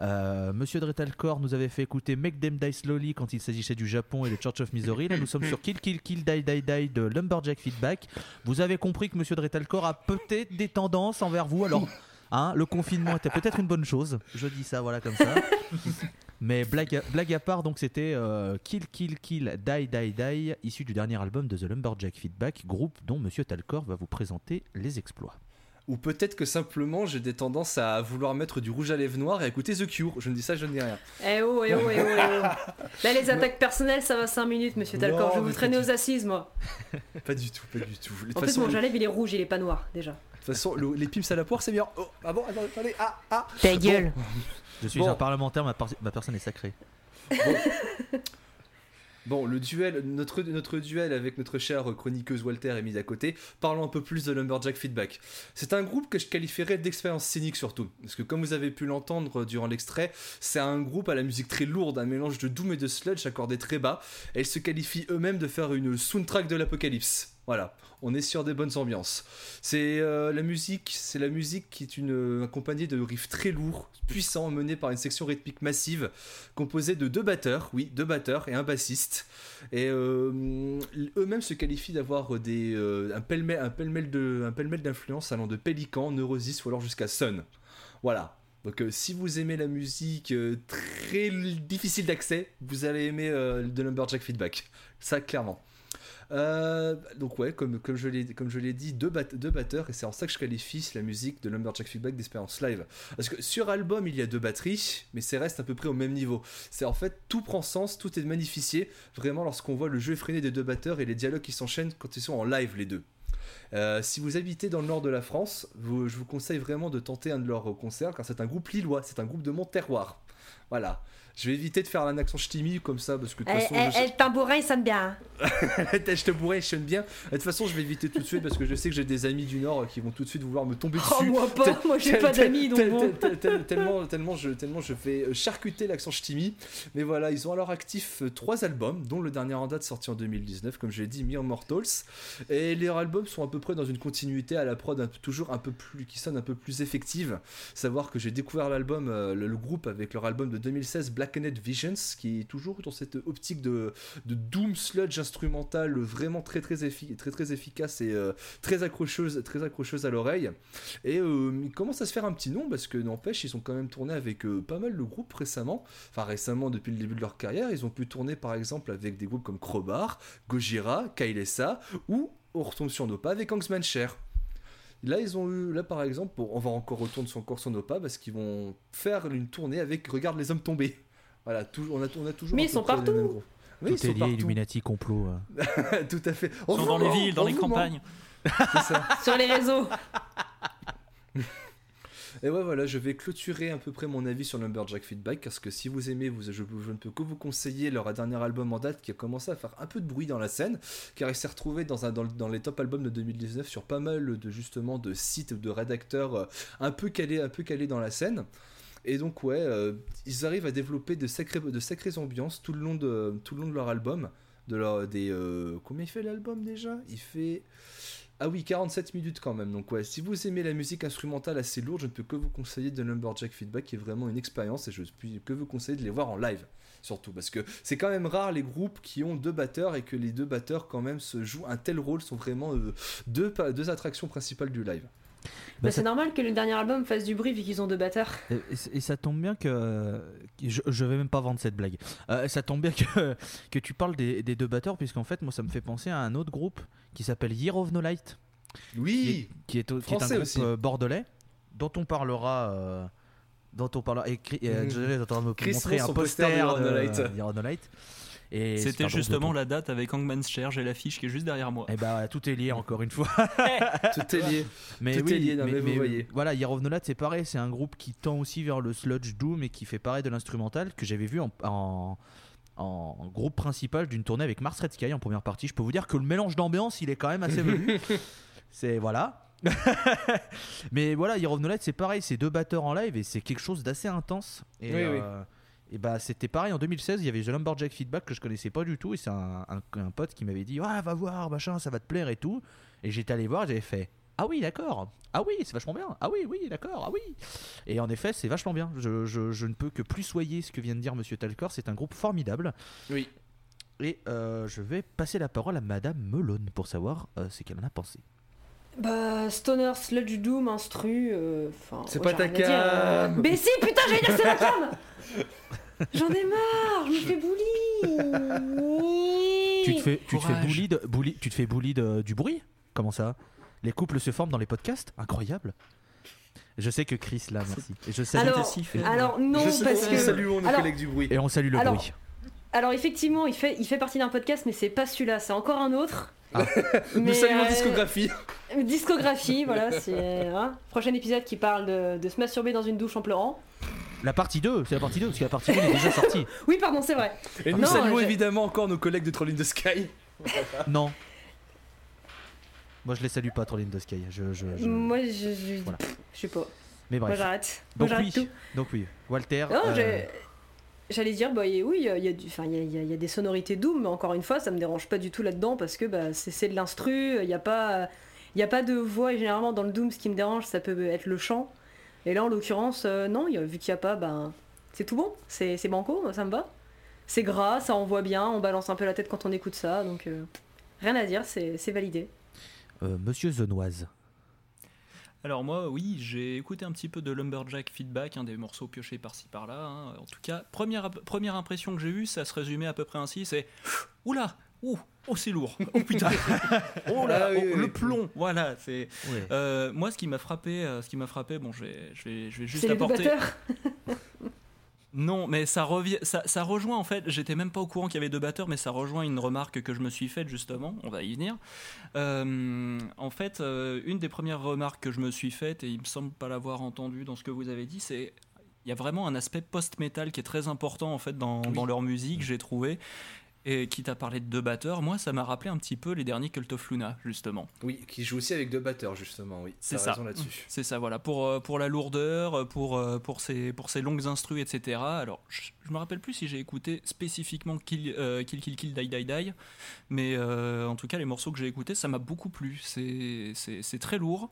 Euh, Monsieur Dretalcor nous avait fait écouter Make Them Die Slowly quand il s'agissait du Japon et de Church of Misery. Là nous sommes sur Kill Kill Kill Die Die Die de Lumberjack Feedback. Vous avez compris que Monsieur Dretalcor a peut-être des tendances envers vous, alors hein, le confinement était peut-être une bonne chose. Je dis ça voilà comme ça. Mais blague à, blague à part, donc c'était euh, Kill Kill Kill Die Die Die, issu du dernier album de The Lumberjack Feedback, groupe dont Monsieur Talcor va vous présenter les exploits. Ou peut-être que simplement j'ai des tendances à vouloir mettre du rouge à lèvres noir et écouter The Cure. Je ne dis ça, je ne dis rien. Eh oh, eh oh, eh oh, eh oh. Là, les attaques personnelles, ça va 5 minutes, monsieur Talcor. Non, Je vais vous traîner aux assises, moi. Pas du tout, pas du tout. De toute En plus, façon, mon le- jalève, il est rouge, il est pas noir, déjà. De toute façon, le- les pims à la poire, c'est meilleur. Oh, ah bon, attendez, attendez, ah, ah. Ta gueule. Je suis Bon. un parlementaire, ma, par- ma personne est sacrée. Bon, le duel, notre, notre duel avec notre chère chroniqueuse Walter est mis à côté. Parlons un peu plus de Lumberjack Feedback. C'est un groupe que je qualifierais d'expérience scénique surtout. Parce que comme vous avez pu l'entendre durant l'extrait, c'est un groupe à la musique très lourde, un mélange de doom et de sludge accordé très bas. Et ils se qualifient eux-mêmes de faire une soundtrack de l'apocalypse. Voilà, on est sur des bonnes ambiances. C'est euh, la musique, c'est la musique qui est une accompagnée de riffs très lourds, puissants, menés par une section rythmique massive, composée de deux batteurs, oui, deux batteurs et un bassiste. Et euh, eux-mêmes se qualifient d'avoir des euh, un pêle-mêle un de un allant de Pélican, Neurosis ou alors jusqu'à Sun. Voilà. Donc euh, si vous aimez la musique euh, très difficile d'accès, vous allez aimer euh, de Lumberjack Feedback. Ça clairement. Euh, donc ouais, comme, je l'ai dit, deux, bat- deux batteurs et c'est en ça que je qualifie la musique de Lumberjack Feedback d'expérience live. Parce que sur album il y a deux batteries, mais c'est reste à peu près au même niveau. C'est en fait tout prend sens, tout est magnifié vraiment lorsqu'on voit le jeu effréné des deux batteurs et les dialogues qui s'enchaînent quand ils sont en live les deux. Euh, si vous habitez dans le nord de la France, je vous conseille vraiment de tenter un de leurs concerts car c'est un groupe lillois, c'est un groupe de mon terroir. Voilà. Je vais éviter de faire un accent ch'timi comme ça parce que de toute façon, eh, je- eh, le tambourin, il sonne bien. hein. je te bourrais, je sonne bien. De toute façon, je vais éviter tout de suite parce que je sais que j'ai des amis du Nord qui vont tout de suite vouloir me tomber dessus. Oh, moi pas, Tel- moi j'ai pas d'amis, donc tel- bon. tel- tel- tel- tellement, tellement, je, tellement je fais euh, charcuter l'accent ch'timi. Mais voilà, ils ont leur actif euh, trois albums, dont le dernier en date sorti en 2019, comme je l'ai dit, Mere Mortals. Et les albums sont à peu près dans une continuité à la prod un toujours un peu plus, qui sonne un peu plus effective. Savoir que j'ai découvert l'album, euh, le, le groupe avec leur album de 2016, Blackened Visions, qui est toujours dans cette optique de, de doom sludge instrumental vraiment très très, effi- très, très efficace et euh, très accrocheuse, très accrocheuse à l'oreille. Et euh, ils commencent à se faire un petit nom parce que n'empêche, ils ont quand même tourné avec euh, pas mal de groupes récemment. Enfin, récemment, depuis le début de leur carrière, ils ont pu tourner par exemple avec des groupes comme Crowbar, Gojira, Kailesa ou on retombe sur nos pas avec Angsman Cher. Là, ils ont eu, là par exemple, on va encore retourner sur encore sur nos pas parce qu'ils vont faire une tournée avec Regarde les hommes tombés. Voilà, tout- on, a, on a toujours. Mais ils sont les partout. mêmes groupes. Oui, ils Tout est lié, partout. Illuminati, complot. euh. Tout à fait. Ils sont dans les villes, dans les campagnes. C'est ça. Sur les réseaux. Et ouais, voilà, je vais clôturer à peu près mon avis sur Lumberjack Feedback parce que si vous aimez, vous, je, je ne peux que vous conseiller leur dernier album en date qui a commencé à faire un peu de bruit dans la scène car il s'est retrouvé dans, un, dans, le- dans les top albums de 2019 sur pas mal de justement de sites ou de rédacteurs euh, un peu calés, un peu calés dans la scène. Et donc ouais, euh, ils arrivent à développer de sacrées, de sacrées ambiances tout le long de, tout le long de leur album. De leur, des, euh, combien il fait l'album déjà? Il fait... Ah oui, 47 minutes quand même. Donc ouais, si vous aimez la musique instrumentale assez lourde, je ne peux que vous conseiller de Lumberjack Feedback, qui est vraiment une expérience, et je ne peux que vous conseiller de les voir en live. Surtout parce que c'est quand même rare les groupes qui ont deux batteurs et que les deux batteurs quand même se jouent un tel rôle sont vraiment euh, deux, deux attractions principales du live. Bah, Bah, c'est normal que le dernier album fasse du bruit vu qu'ils ont deux batteurs. Et, et- et ça tombe bien que. Je, je vais même pas vendre cette blague. Euh, ça tombe bien que, que tu parles des, des deux batteurs, puisqu'en fait, moi, ça me fait penser à un autre groupe qui s'appelle Year of No Light, qui est, Oui, qui est, qui est un Français groupe aussi. euh, bordelais, dont on parlera. euh, dont on parlera. Et. Johnny est en train de me Chris montrer montre un poster de poster Year of de No Light. Year of No Light. Et C'était justement la date avec Hangman's Chair, j'ai l'affiche qui est juste derrière moi. Et bah tout est lié encore une fois. tout est lié. Mais Tout oui, est lié, non, mais vous voyez. Voilà, Year of No Light, c'est pareil, c'est un groupe qui tend aussi vers le sludge doom et qui fait pareil de l'instrumental que j'avais vu en, en, en groupe principal d'une tournée avec Mars Red Sky en première partie. Je peux vous dire que le mélange d'ambiance, il est quand même assez velu. c'est voilà. Mais voilà, Year of No Light, c'est pareil, c'est deux batteurs en live et c'est quelque chose d'assez intense. Et, Oui, oui. Et bah c'était pareil en 2016, il y avait The Lumberjack Feedback que je connaissais pas du tout et c'est un, un- un pote qui m'avait dit "Ah, va voir, machin, ça va te plaire et tout." Et j'étais allé voir, j'avais fait "Ah oui, d'accord. Ah oui, c'est vachement bien. Ah oui, oui, d'accord. Ah oui." Et en effet, c'est vachement bien. Je, je- je ne peux que plus soyer ce que vient de dire monsieur Talcor, c'est un groupe formidable. Oui. Et euh, je vais passer la parole à madame Melone pour savoir euh, ce qu'elle en a pensé. Bah, Stoner, Sludge Doom, Instru. euh, enfin, C'est pas j'ai ta euh. cam. Mais si, putain, j'allais dire c'est la cam J'en ai marre, je me fais bully Tu te fais, tu te fais bully, de- bully- tu te fais bully de- du bruit? Comment ça? Les couples se forment dans les podcasts? Incroyable. Je sais que Chris là, merci. Et je salue Alors, si fait. alors non, Je sais parce pas que... saluons nos Alors- collègues du bruit. et on salue le Alors, bruit. Alors effectivement, il fait, il fait partie d'un podcast, mais c'est pas celui-là, c'est encore un autre. Ah. Nous saluons euh, discographie. Discographie, voilà, c'est... hein. Prochain épisode qui parle de, de se masturber dans une douche en pleurant. La partie 2, c'est la partie 2 parce que la partie 1 est déjà sortie. Oui, pardon, c'est vrai. Et nous Non, saluons évidemment encore nos collègues de Troll in the Sky. Non. Moi je les salue pas Troll in the Sky. Je, je, je- Moi, je, je, Voilà. je sais pas. Mais Moi, bref. j'arrête. Moi, Donc j'arrête oui. tout. Donc oui. Walter. Non, euh, j'ai- J'allais dire, bah, oui, il y a, des sonorités Doom, mais encore une fois, ça me dérange pas du tout là-dedans parce que bah, c'est de l'instru, il n'y a, pas- a pas de voix, et généralement dans le Doom, ce qui me dérange, ça peut être le chant. Et là, en l'occurrence, euh, non, vu qu'il n'y a pas, ben, c'est tout bon, c'est banco, ça me va. C'est gras, ça envoie bien, on balance un peu la tête quand on écoute ça, donc euh, rien à dire, c'est c'est validé. euh, Monsieur Zenoise. Alors moi, oui, j'ai écouté un petit peu de Lumberjack Feedback, hein, des morceaux piochés par-ci par-là. hein. En tout cas, première, première impression que j'ai eue, ça se résumait à peu près ainsi, c'est oula, ouh, oh c'est lourd, oh putain, oh là, Ah oui, oh, oui, le oui. plomb, voilà. C'est euh, moi ce qui m'a frappé, euh, ce qui m'a frappé, bon, je vais, je vais, je vais juste apporter. Non, mais ça revient, ça, ça rejoint en fait. J'étais même pas au courant qu'il y avait deux batteurs, mais ça rejoint une remarque que je me suis faite justement. On va y venir. Euh, en fait, euh, une des premières remarques que je me suis faite, et il me semble pas l'avoir entendu dans ce que vous avez dit, c'est il y a vraiment un aspect post-metal qui est très important en fait dans, dans leur musique, j'ai trouvé. Et qui t'a parlé de deux batteurs, moi ça m'a rappelé un petit peu les derniers Cult of Luna justement. Oui, qui joue aussi avec deux batteurs justement, oui. C'est ça. là-dessus. C'est ça, voilà, pour, euh, pour la lourdeur, euh, pour, euh, pour, ces, pour longues instrus, etc. Alors, je, je me rappelle plus si j'ai écouté spécifiquement Kill, euh, Kill, Kill, Kill, Die, Die, Die, mais euh, en tout cas, les morceaux que j'ai écoutés, ça m'a beaucoup plu. C'est très lourd.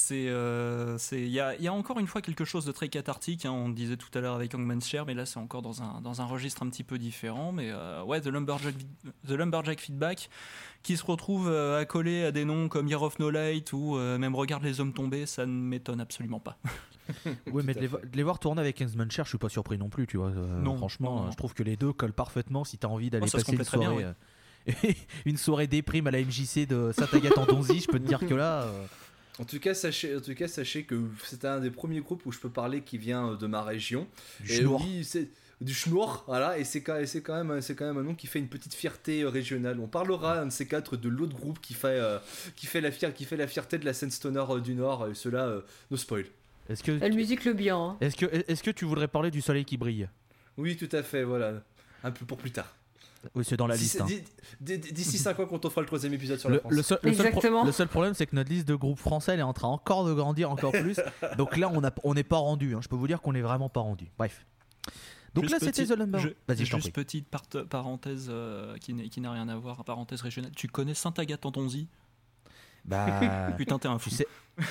C'est, euh, c'est- il y, a, il y a encore une fois quelque chose de très cathartique. hein, on disait tout à l'heure avec Youngman's Share, mais là c'est encore dans un, dans un registre un petit peu différent. Mais euh, ouais, The Lumberjack, The Lumberjack Feedback, qui se retrouve euh, accolé à des noms comme Year of No Light ou euh, même Regarde les hommes tombés, ça ne m'étonne absolument pas. Ouais, mais de les, de voir tourner avec Kingsman Share, je suis pas surpris non plus, tu vois. euh, Non, franchement, non, non. je trouve que les deux collent parfaitement si t'as envie d'aller Oh, passer une très bien, soirée. euh, une soirée déprime à la MJC de Saint-Agathe en Donzy, je peux te dire que là. Euh, En tout cas, sachez, en tout cas, sachez que c'est un des premiers groupes où je peux parler qui vient de ma région. du Et schnour. oui, c'est du schnour, voilà, et c'est quand, même, c'est quand même un nom qui fait une petite fierté euh, régionale. On parlera un de ces quatre de l'autre groupe qui fait, euh, qui fait la fier, qui fait la fierté de la scène stoner euh, du Nord. Et cela, euh, no spoil. Est-ce que, La musique le bien. hein. est-ce que, est-ce que tu voudrais parler du soleil qui brille? Oui, tout à fait, voilà. Un peu pour plus tard. Oui, c'est dans la D'ici- liste. hein. d'i- d'i- D'ici 5 ans, quand on fera le troisième épisode sur la Le, France. le seul, le seul pro- Exactement. le seul problème, c'est que notre liste de groupes français, elle est en train encore de grandir encore plus. Donc là, on n'est pas rendu. hein. Je peux vous dire qu'on n'est vraiment pas rendu. Bref. Donc Juste là, c'était The Lumber. je- Vas-y, Juste prie. petite part- parenthèse euh, qui n'a rien à voir, parenthèse régionale. Tu connais Saint-Agathe-en-Donzy Bah, Putain, t'es un fou. tu sais.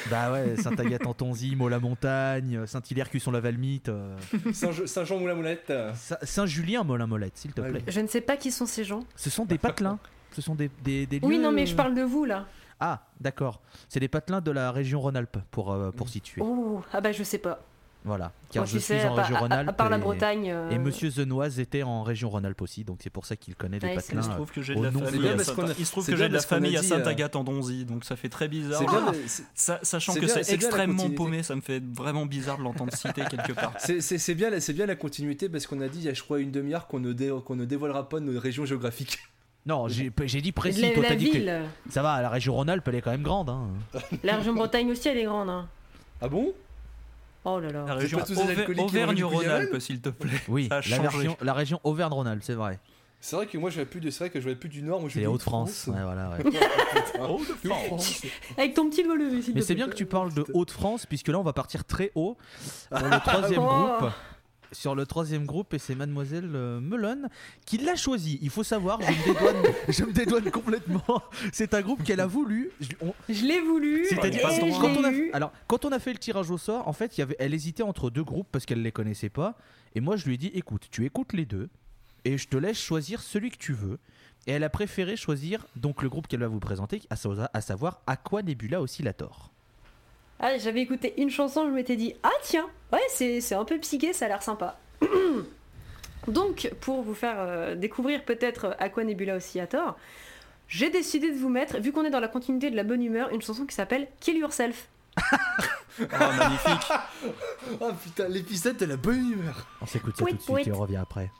Bah ouais, Saint-Agathe-en-Tonzy, Mola-Montagne, Saint-Hilaire, Cusson-la-Valmite, euh, Saint- Saint-Jean-Moulin-Moulette. euh, Sa- Saint-Julien, Molin-Molette, s'il te plaît. Je ne sais pas qui sont ces gens. Ce sont des patelins. Ce sont des, des, des Oui, lieux- non, mais je parle de vous là. Ah, d'accord. C'est des patelins de la région Rhône-Alpes, pour, euh, pour situer. Oh, ah bah je sais pas. Voilà. Car Moi, je sais, suis à en région à- Rhône-Alpes. À part la et- Bretagne. euh, Et Monsieur Zenoise était en région Rhône-Alpes aussi, donc c'est pour ça qu'il connaît des Ouais, c'est- Il se patelins. trouve que j'ai de la famille. À Saint- Il se trouve que j'ai de la parce qu'on a famille à dit, euh, Saint-Agathe-en-Donzy, donc ça fait très bizarre. Ah, ça- sachant que c'est la extrêmement paumé, ça me fait vraiment bizarre de l'entendre citer quelque part. C'est bien, la- c'est bien la continuité parce qu'on a dit il y a je crois une demi-heure qu'on ne, dé- qu'on ne dévoilera pas nos régions géographiques. Non, j'ai dit précis. la, Toi, la t'as dit que ville. ça va. La région Rhône-Alpes, elle est quand même grande. Hein. La région Bretagne aussi, elle est grande. hein. Ah bon? Oh là là. La région Auvergne-Rhône-Alpes, s'il te plaît. Oui, la, changé. version- la région Auvergne-Rhône-Alpes, c'est vrai. C'est vrai que moi je vais plus de c'est vrai que je vais plus du nord, moi je C'est vais les Hauts-de-France. Ouais, voilà, ouais. Hauts-de-France. Avec ton petit doigt levé, Mais c'est bien que tu parles de Hauts-de-France, puisque là, on va partir très haut pour le troisième Oh. groupe. Sur le troisième groupe et c'est Mademoiselle euh, Melon qui l'a choisi. Il faut savoir, je me dédouane, je me dédouane complètement. C'est un groupe qu'elle a voulu. Je- on- Je l'ai voulu. C'est-à-dire, et quand, on a, alors, quand on a fait le tirage au sort, en fait, y avait, elle hésitait entre deux groupes parce qu'elle les connaissait pas. Et moi, je lui ai dit, écoute, tu écoutes les deux et je te laisse choisir celui que tu veux. Et elle a préféré choisir donc le groupe qu'elle va vous présenter, à savoir Aqua Nebula Oscillator. Ah, j'avais écouté une chanson, je m'étais dit ah tiens, ouais c'est c'est un peu psyché, ça a l'air sympa. Donc pour vous faire euh, découvrir peut-être Aqua Nebula Oscillator, j'ai décidé de vous mettre, vu qu'on est dans la continuité de la bonne humeur, une chanson qui s'appelle Kill Yourself. Ah, magnifique. Oh putain, l'épisode de la bonne humeur. On s'écoute ça tout de suite et on revient après.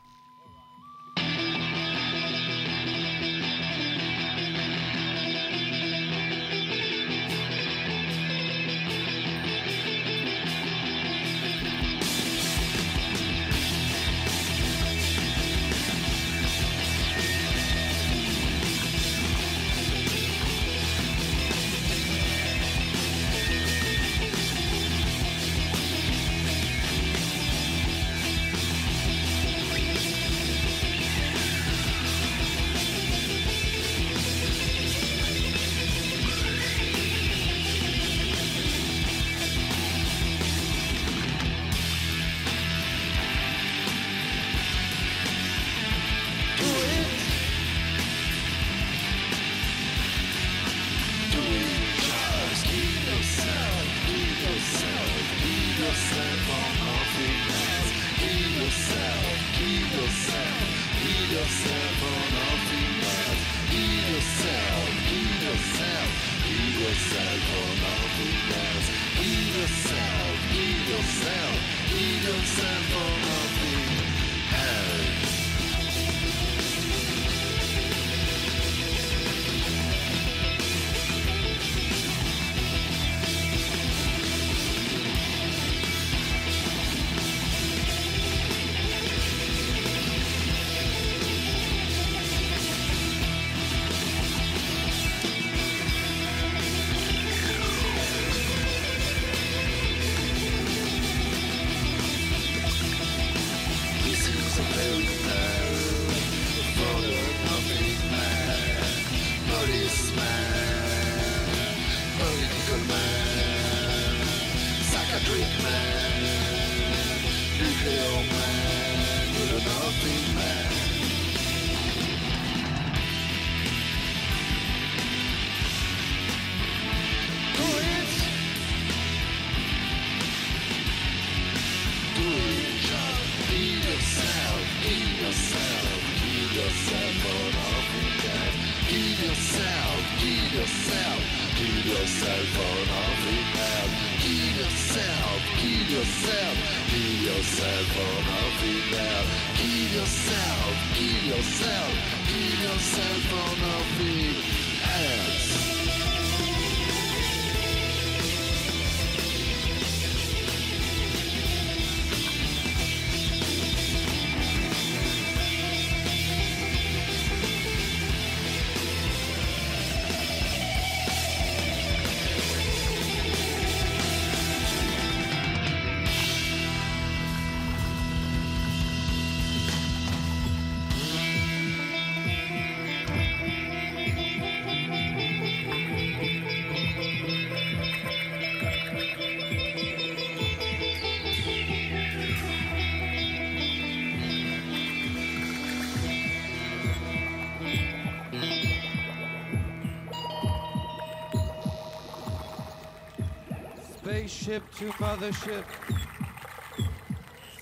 Spaceship to mothership.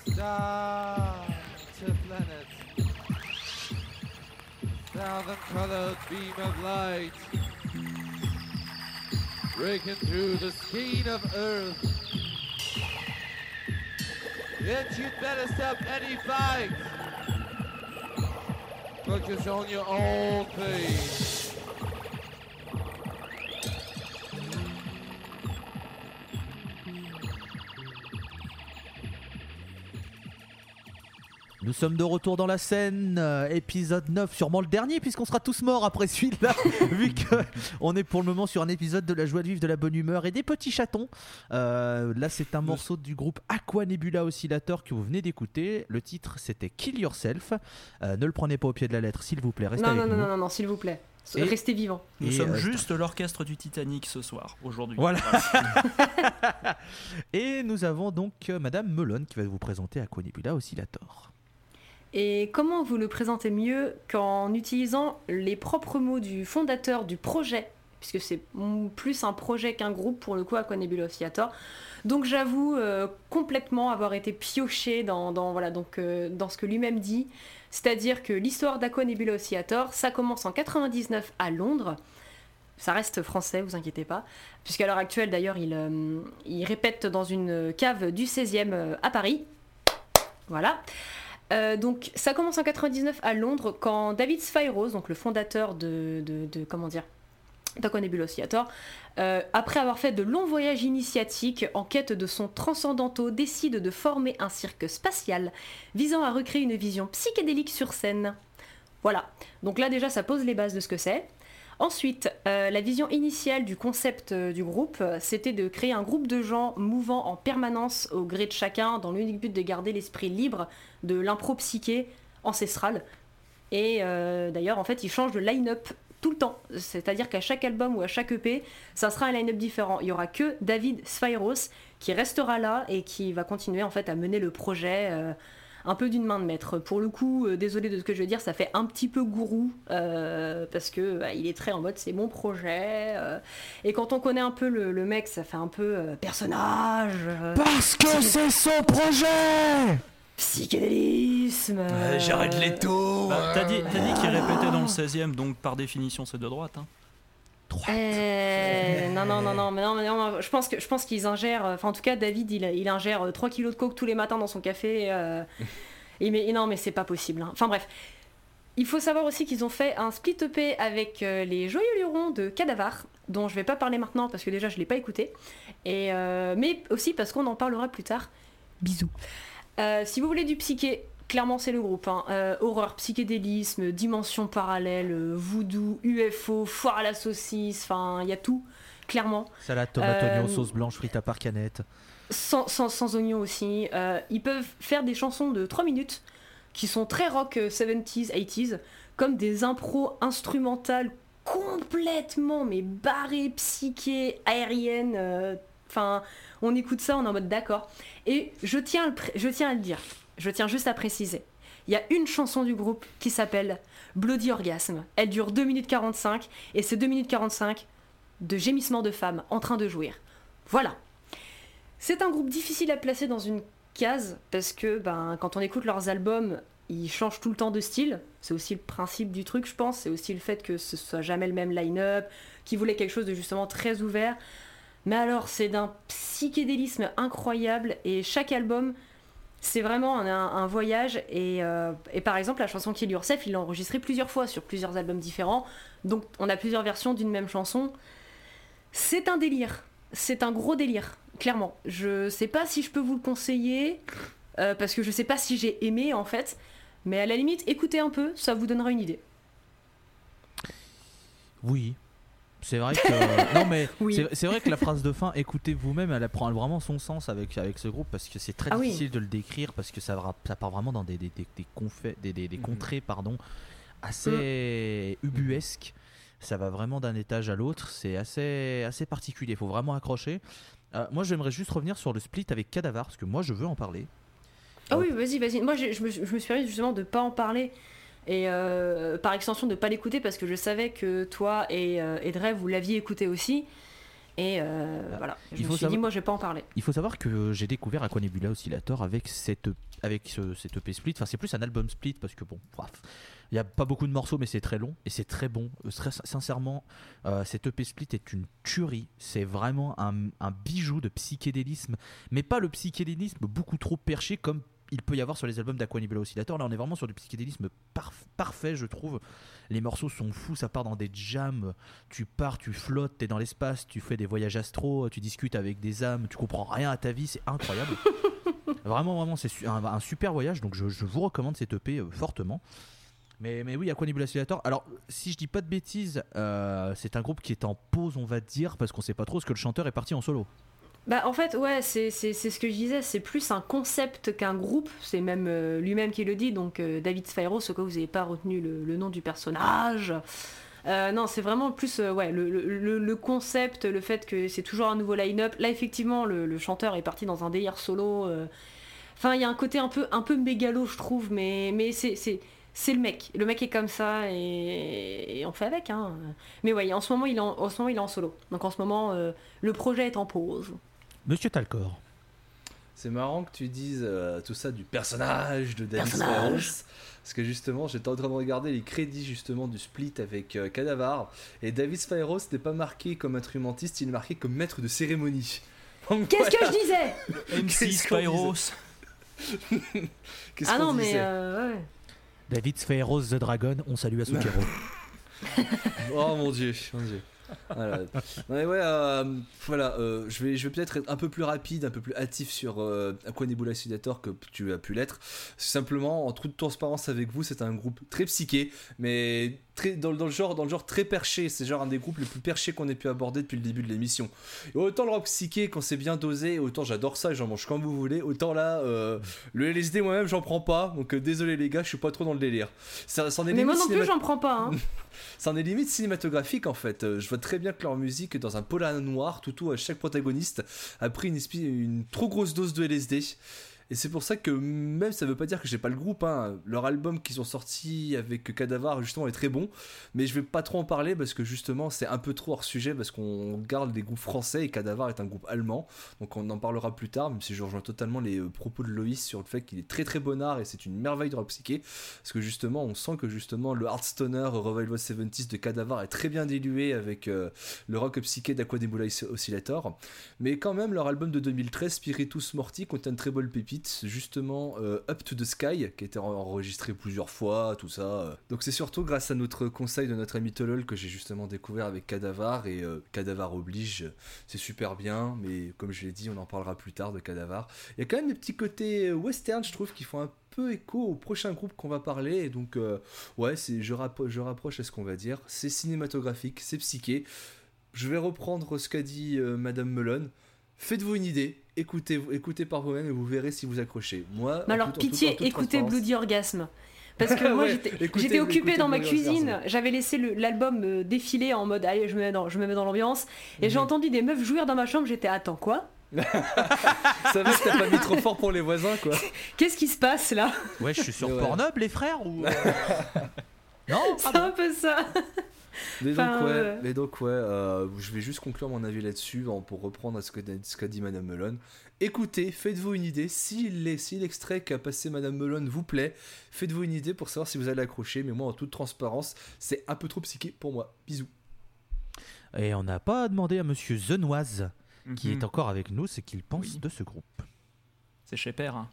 Star to planet. Thousand colored beam of light. Breaking through the skein of earth. Yet you'd better stop any fight. Focus on your own thing. Sommes de retour dans la scène, euh, épisode 9, sûrement le dernier puisqu'on sera tous morts après celui-là, vu qu'on est pour le moment sur un épisode de la joie de vivre, de la bonne humeur et des petits chatons. Euh, là c'est un morceau du groupe Aqua Nebula Oscillator que vous venez d'écouter. Le titre c'était Kill Yourself. Euh, ne le prenez pas au pied de la lettre s'il vous plaît, restez Non, avec non, non, nous. non, non, non, s'il vous plaît. Et- Restez vivant. Nous Et, sommes euh, juste l'orchestre du Titanic ce soir, aujourd'hui. Voilà. Et nous avons donc Madame Melon qui va vous présenter Aqua Nebula Oscillator. Et comment vous le présentez mieux qu'en utilisant les propres mots du fondateur du projet, puisque c'est plus un projet qu'un groupe pour le coup Aquanebula Oscillator. Donc j'avoue euh, complètement avoir été pioché dans, voilà, donc, euh, dans ce que lui-même dit, c'est-à-dire que l'histoire d'Aquanebula Oscillator, ça commence en 99 à Londres. Ça reste français, vous inquiétez pas. Puisqu'à l'heure actuelle, d'ailleurs, il, euh, il répète dans une cave du 16e euh, à Paris. Voilà. Euh, donc ça commence en 99 à Londres quand David Spyros, donc le fondateur de, comment dire, Oscillator, euh, après avoir fait de longs voyages initiatiques en quête de son transcendantaux, décide de former un cirque spatial visant à recréer une vision psychédélique sur scène. Voilà. Donc là déjà ça pose les bases de ce que c'est. Ensuite, euh, la vision initiale du concept euh, du groupe, c'était de créer un groupe de gens mouvant en permanence au gré de chacun dans l'unique but de garder l'esprit libre de l'impro psyché ancestrale. Et euh, d'ailleurs, en fait, ils changent de line-up tout le temps. C'est-à-dire qu'à chaque album ou à chaque EP, ça sera un line-up différent. Il y aura que David Spyros qui restera là et qui va continuer en fait à mener le projet euh, un peu d'une main de maître. Pour le coup, euh, désolé de ce que je veux dire, ça fait un petit peu gourou parce que bah, il est très en mode c'est mon projet. et quand on connaît un peu le, mec, ça fait un peu personnage. Parce que c'est son projet psychédélisme. euh, Jared Leto Bah, t'as dit, t'as dit qu'il répétait dans le 16ème, donc par définition c'est de droite. Hein. Euh, non, non, non, non, mais non, mais non, je pense que je pense qu'ils ingèrent. euh, Enfin, en tout cas, David, il, il ingère euh, 3 kilos de coke tous les matins dans son café. euh, et mais et non, mais c'est pas possible. hein. Enfin bref, il faut savoir aussi qu'ils ont fait un split EP avec euh, les Joyeux Lurons de Cadavar, dont je vais pas parler maintenant parce que déjà je l'ai pas écouté, et euh, mais aussi parce qu'on en parlera plus tard. Bisous. Euh, si vous voulez du psyché, clairement c'est le groupe. hein. Euh, horreur, psychédélisme, dimension parallèle, euh, voodoo, UFO, foire à la saucisse, enfin il y a tout, clairement. Salade, tomate, oignon, sauce blanche, frite à par canette. Sans, sans, sans oignon aussi. Ils peuvent faire des chansons de 3 minutes qui sont très rock euh, 70s, 80s, comme des impros instrumentales complètement mais barrées, psychées, aériennes. euh, Enfin, on écoute ça, on est en mode d'accord. Et je tiens, à le dire, je tiens juste à préciser. Il y a une chanson du groupe qui s'appelle Bloody Orgasm. Elle dure 2 minutes 45 et c'est 2 minutes 45 de gémissements de femmes en train de jouir. Voilà. C'est un groupe difficile à placer dans une case parce que ben, quand on écoute leurs albums, ils changent tout le temps de style. C'est aussi le principe du truc, je pense. C'est aussi le fait que ce soit jamais le même line-up, qu'ils voulaient quelque chose de justement très ouvert. Mais alors, c'est d'un psychédélisme incroyable et chaque album, c'est vraiment un, voyage. Et, euh, et par exemple, la chanson Kill Yourself, il l'a enregistrée plusieurs fois sur plusieurs albums différents. Donc, on a plusieurs versions d'une même chanson. C'est un délire. C'est un gros délire, clairement. Je sais pas si je peux vous le conseiller, euh, parce que je sais pas si j'ai aimé en fait. Mais à la limite, écoutez un peu, ça vous donnera une idée. Oui. C'est vrai que non mais Oui. c'est- vrai que la phrase de fin écoutez vous-même elle prend vraiment son sens avec avec ce groupe parce que c'est très Ah oui. difficile de le décrire parce que ça, va- ça part vraiment dans des des, des, des, confé- des, des- des Mhm. contrées pardon assez ubuesques ça va vraiment d'un étage à l'autre c'est assez assez particulier faut vraiment accrocher Euh, moi j'aimerais juste revenir sur le split avec Cadavar parce que moi je veux en parler Ah oui, vas-y, vas-y. Moi, j'ai- je me, je me suis permis justement de pas en parler et euh, par extension de pas l'écouter parce que je savais que toi et, euh, et Dre, vous l'aviez écouté aussi. Et euh, voilà, je il me faut suis dit, moi, je vais pas en parler. Il faut savoir que j'ai découvert Aquanebula Oscillator avec cette avec ce, cet EP split. Enfin, c'est plus un album split parce que bon, bref, il y a pas beaucoup de morceaux, mais c'est très long et c'est très bon. Euh, Très sincèrement, euh, cet EP split est une tuerie. C'est vraiment un, un bijou de psychédélisme, mais pas le psychédélisme beaucoup trop perché comme il peut y avoir sur les albums d'Aquanebula Oscillator. Là, on est vraiment sur du psychédélisme parf- parfait, je trouve. Les morceaux sont fous, ça part dans des jams. Tu pars, tu flottes, t'es dans l'espace, tu fais des voyages astro, tu discutes avec des âmes, tu comprends rien à ta vie, c'est incroyable. Vraiment, vraiment, c'est un super voyage, donc je, je vous recommande cette EP euh, fortement. Mais, mais oui, Aquanibula Oscillator. Alors, si je dis pas de bêtises, euh, c'est un groupe qui est en pause, on va dire, parce qu'on sait pas trop ce que le chanteur est parti en solo. Bah en fait ouais c'est ce que je disais, c'est plus un concept qu'un groupe, c'est même euh, lui-même qui le dit, donc euh, David Spyro, ce que vous n'avez pas retenu le, nom du personnage. Euh, non c'est vraiment plus ouais, le, le- concept, le fait que c'est toujours un nouveau line-up. Là effectivement le, chanteur est parti dans un délire solo. Enfin il y a un côté un peu, un peu mégalo je trouve, mais, mais c'est... c'est le mec, le mec est comme ça et, on fait avec. Hein. Mais ouais, en ce moment il est en, en ce moment il est en solo. Donc en ce moment le projet est en pause. Monsieur Talcor. C'est marrant que tu dises euh, tout ça du personnage de David Personnage. Spyros. Parce que justement, j'étais en train de regarder les crédits justement du split avec euh, Cadavar. Et David Spyros n'est pas marqué comme instrumentiste, il est marqué comme maître de cérémonie. Qu'est-ce voilà. que je disais MC Spyros. Qu'est-ce Ah non, mais euh, ouais. David Spheros The Dragon, on salue Asukero. Oh mon dieu, mon dieu. Voilà. Ouais, euh, voilà, euh, je vais, je vais peut-être être un peu plus rapide, un peu plus hâtif sur euh, Oscillator que tu as pu l'être. Simplement, en toute transparence avec vous, c'est un groupe très psyché, mais très, dans, le- dans le genre, dans le genre très perché. C'est genre un des groupes les plus perchés qu'on ait pu aborder depuis le début de l'émission. Autant le rock psyché, quand c'est bien dosé, autant j'adore ça et j'en mange comme vous voulez. Autant là, euh, le LSD moi-même, j'en prends pas. Donc euh, désolé les gars, je suis pas trop dans le délire. Ça, est Mais moi non plus, j'en prends pas. Hein. C'en est limite cinématographique en fait. Euh, Je vois très bien que leur musique, dans un polar noir, Toutou, à chaque protagoniste a pris une trop grosse dose de LSD. Et c'est pour ça que même ça veut pas dire que j'ai pas le groupe. Hein. Leur album qu'ils ont sorti avec Cadavar justement est très bon, mais je vais pas trop en parler parce que justement c'est un peu trop hors sujet parce qu'on garde les groupes français et Cadavar est un groupe allemand, donc on en parlera plus tard. Même si je rejoins totalement les euh, propos de Loïs sur le fait qu'il est très très bonnard et c'est une merveille de rock psyché. Parce que justement, on sent que justement le Heartstoner Revival 70s de Cadavar est très bien dilué avec euh, le rock psyché d'Aquanebula Oscillator. Mais quand même, leur album de 2013, Spiritus Morti, contient de très bonnes Justement, euh, Up to the Sky, qui a été en- enregistré plusieurs fois, tout ça. euh. Donc c'est surtout grâce à notre conseil de notre ami Tolol que j'ai justement découvert avec Cadavar. Et euh, Cadavar oblige, c'est super bien. Mais comme je l'ai dit, on en parlera plus tard de Cadavar. Il y a quand même des petits côtés euh, western, je trouve, qui font un peu écho au prochain groupe qu'on va parler. Et donc, ouais, c'est, je, rappro- je rapproche à ce qu'on va dire. C'est cinématographique, c'est psyché. Je vais reprendre ce qu'a dit Madame Melon. Faites-vous une idée, écoutez, écoutez par vous-même et vous verrez si vous accrochez. Moi, Mais alors, pitié, écoutez Bloody Orgasme. Parce que moi, Ouais, j'étais- occupée dans ma cuisine, Orgasm. j'avais laissé l'album euh, défiler en mode allez, je me mets dans, je me mets dans l'ambiance, et j'ai Mhm. entendu des meufs jouir dans ma chambre, j'étais attends quoi? Ça va que t'as pas mis trop fort pour les voisins, quoi. Qu'est-ce qui se passe là? Ouais, je suis sur Ouais. Pornhub, les frères ou... euh, Non C'est un peu ça. Mais donc, Enfin, ouais, ouais. mais donc, ouais euh, je vais juste conclure mon avis là-dessus pour reprendre ce que- ce qu'a dit Madame Melon. Écoutez, faites-vous une idée. Si l'extrait qu'a passé Madame Melon vous plaît, faites-vous une idée pour savoir si vous allez accrocher. Mais moi, en toute transparence, c'est un peu trop psyché pour moi. Bisous. Et on n'a pas demandé à Monsieur Zenoise, qui Mhm. est encore avec nous, ce qu'il pense Oui. de ce groupe. C'est chez Père. hein.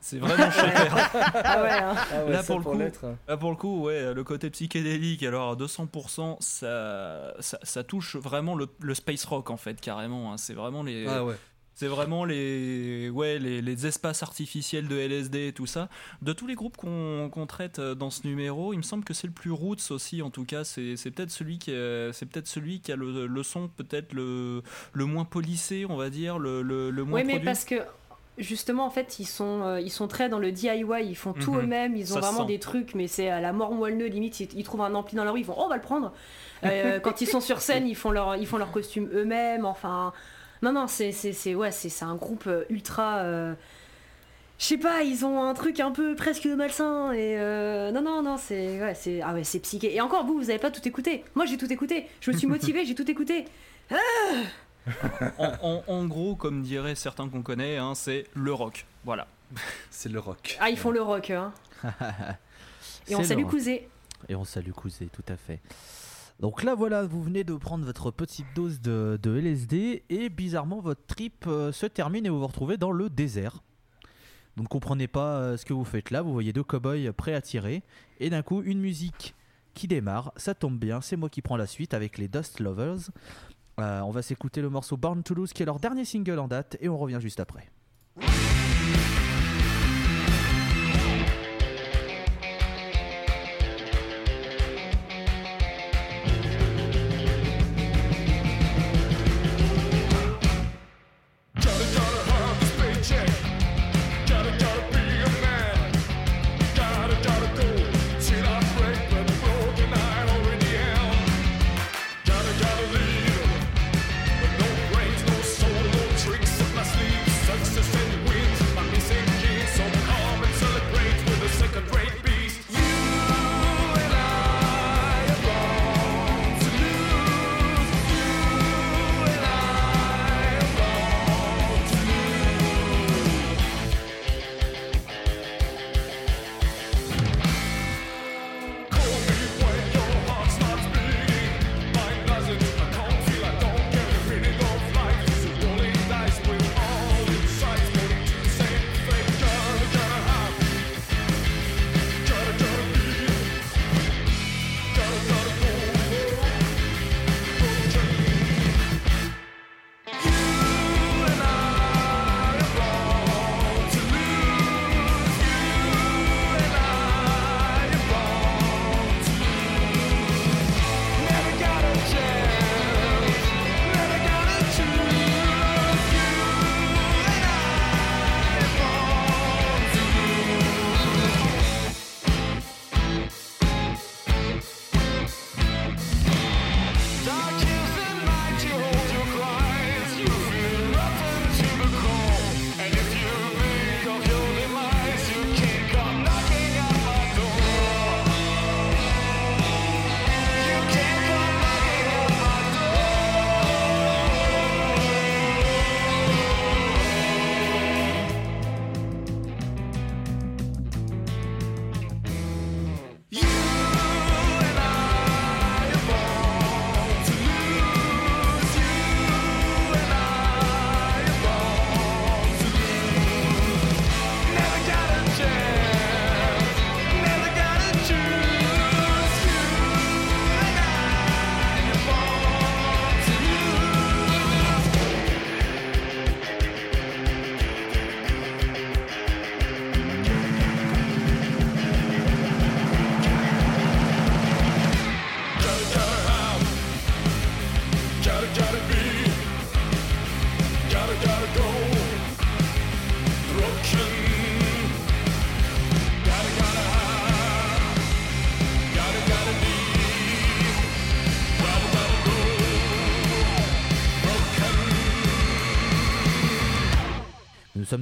C'est vraiment chez Père. Ah ouais, hein. Là, pour le coup, hein. Là, pour le coup, ouais, le côté psychédélique, alors à 200%, ça, ça, ça touche vraiment le, le space rock en fait, carrément. hein. C'est vraiment les, Ah ouais. c'est vraiment les, ouais, les, les espaces artificiels de LSD et tout ça. De tous les groupes qu'on qu'on traite euh, dans ce numéro, il me semble que c'est le plus roots aussi. En tout cas, c'est c'est peut-être celui qui, est- c'est peut-être celui qui a le, le son peut-être le, le moins polissé, on va dire, le, le, le moins Oui, mais produit. parce que justement, en fait, ils sont, euh, ils sont très dans le DIY, ils font tout Mhm. eux-mêmes, ils ont Ça vraiment des trucs, mais c'est à la mort moelleux, limite, ils, ils trouvent un ampli dans la rue, ils vont, oh, on va le prendre. Euh, quand ils sont sur scène, ils font leur, ils font leur costume eux-mêmes, enfin. Non, non, c'est, c'est, c'est- ouais, c'est, un groupe euh, ultra. euh, Je sais pas, ils ont un truc un peu presque malsain et euh, non non non c'est ouais c'est ah ouais c'est psyché et encore vous vous avez pas tout écouté moi j'ai tout écouté je me suis motivée j'ai tout écouté en, en- en gros, comme diraient certains qu'on connaît, hein, c'est le rock. Voilà. C'est le rock. ah ils font le rock hein. et on salue. Cousé Et on salue Cousé, tout à fait. Donc là, voilà, vous venez de prendre votre petite dose de, de LSD et bizarrement, votre trip euh, se termine et vous vous retrouvez dans le désert. Vous ne comprenez pas euh, ce que vous faites là. Vous voyez deux cow-boys prêts à tirer et d'un coup, une musique qui démarre. Ça tombe bien, c'est moi qui prends la suite avec les Dust Lovers. Euh, on va s'écouter le morceau Born to Lose qui est leur dernier single en date et on revient juste après.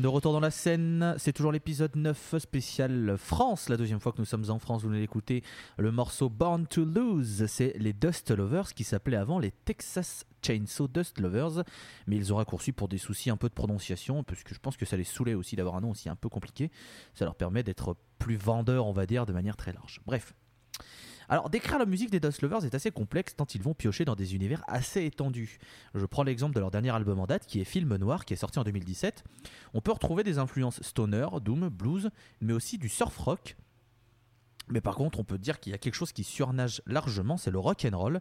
De retour dans la scène, c'est toujours l'épisode 9 spécial France, la deuxième fois que nous sommes en France, vous venez d'écouter le morceau Born to Lose, c'est les Dust Lovers qui s'appelaient avant les Texas Chainsaw Dust Lovers, mais ils ont raccourci pour des soucis un peu de prononciation, parce que je pense que ça les saoulait aussi d'avoir un nom aussi un peu compliqué, ça leur permet d'être plus vendeurs on va dire de manière très large. Bref. Alors, décrire la musique des Dust Lovers est assez complexe tant ils vont piocher dans des univers assez étendus. Je prends l'exemple de leur dernier album en date qui est Film Noir qui est sorti en 2017. On peut retrouver des influences stoner, doom, blues, mais aussi du surf rock. Mais par contre, on peut dire qu'il y a quelque chose qui surnage largement, c'est le rock and roll,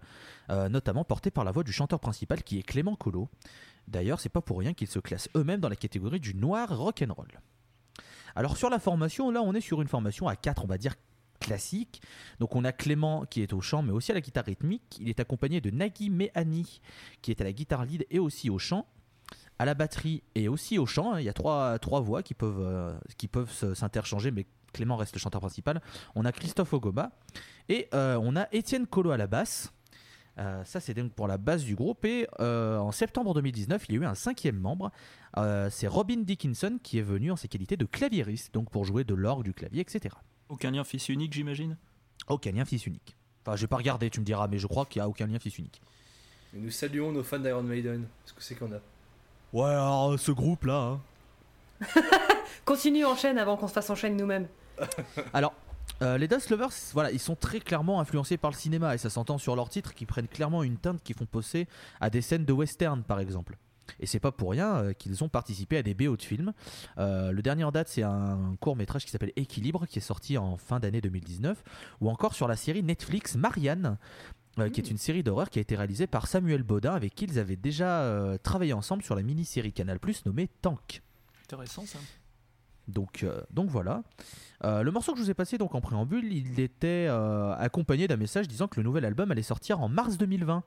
euh, notamment porté par la voix du chanteur principal qui est Clément Collot. D'ailleurs, c'est pas pour rien qu'ils se classent eux-mêmes dans la catégorie du noir rock and roll. Alors sur la formation, là, on est sur une formation à 4, on va dire classique. Donc on a Clément qui est au chant mais aussi à la guitare rythmique. Il est accompagné de Nagui Mehani qui est à la guitare lead et aussi au chant. À la batterie et aussi au chant. Il y a trois, trois voix qui peuvent, euh, qui peuvent s'interchanger mais Clément reste le chanteur principal. On a Christophe Ogoma et euh, on a Étienne Colo à la basse. Euh, ça c'est donc pour la base du groupe et en septembre 2019 il y a eu un cinquième membre c'est Robin Dickinson qui est venu en ses qualités de claviériste donc pour jouer de l'orgue, du clavier etc. Aucun lien fils unique, j'imagine Aucun lien fils unique. Enfin, j'ai pas regardé, tu me diras, mais je crois qu'il y a aucun lien fils unique. Et nous saluons nos fans d'Iron Maiden. Qu'est-ce que c'est qu'on a Ouais, alors ce groupe-là. hein. Continue, enchaîne avant qu'on se fasse enchaîner nous-mêmes. Alors, euh, les Dust Lovers, voilà, ils sont très clairement influencés par le cinéma et ça s'entend sur leurs titres qui prennent clairement une teinte qui font penser à des scènes de western, par exemple. Et c'est pas pour rien euh, qu'ils ont participé à des BO de films. Euh, le dernier en date, c'est un court métrage qui s'appelle Équilibre, qui est sorti en fin d'année 2019, ou encore sur la série Netflix Marianne, euh, qui est une série d'horreur qui a été réalisée par Samuel Baudin, avec qui ils avaient déjà travaillé ensemble sur la mini-série Canal nommée Tank. Intéressant ça. Donc, euh, donc voilà. Euh, le morceau que je vous ai passé donc en préambule, il était euh, accompagné d'un message disant que le nouvel album allait sortir en mars 2020.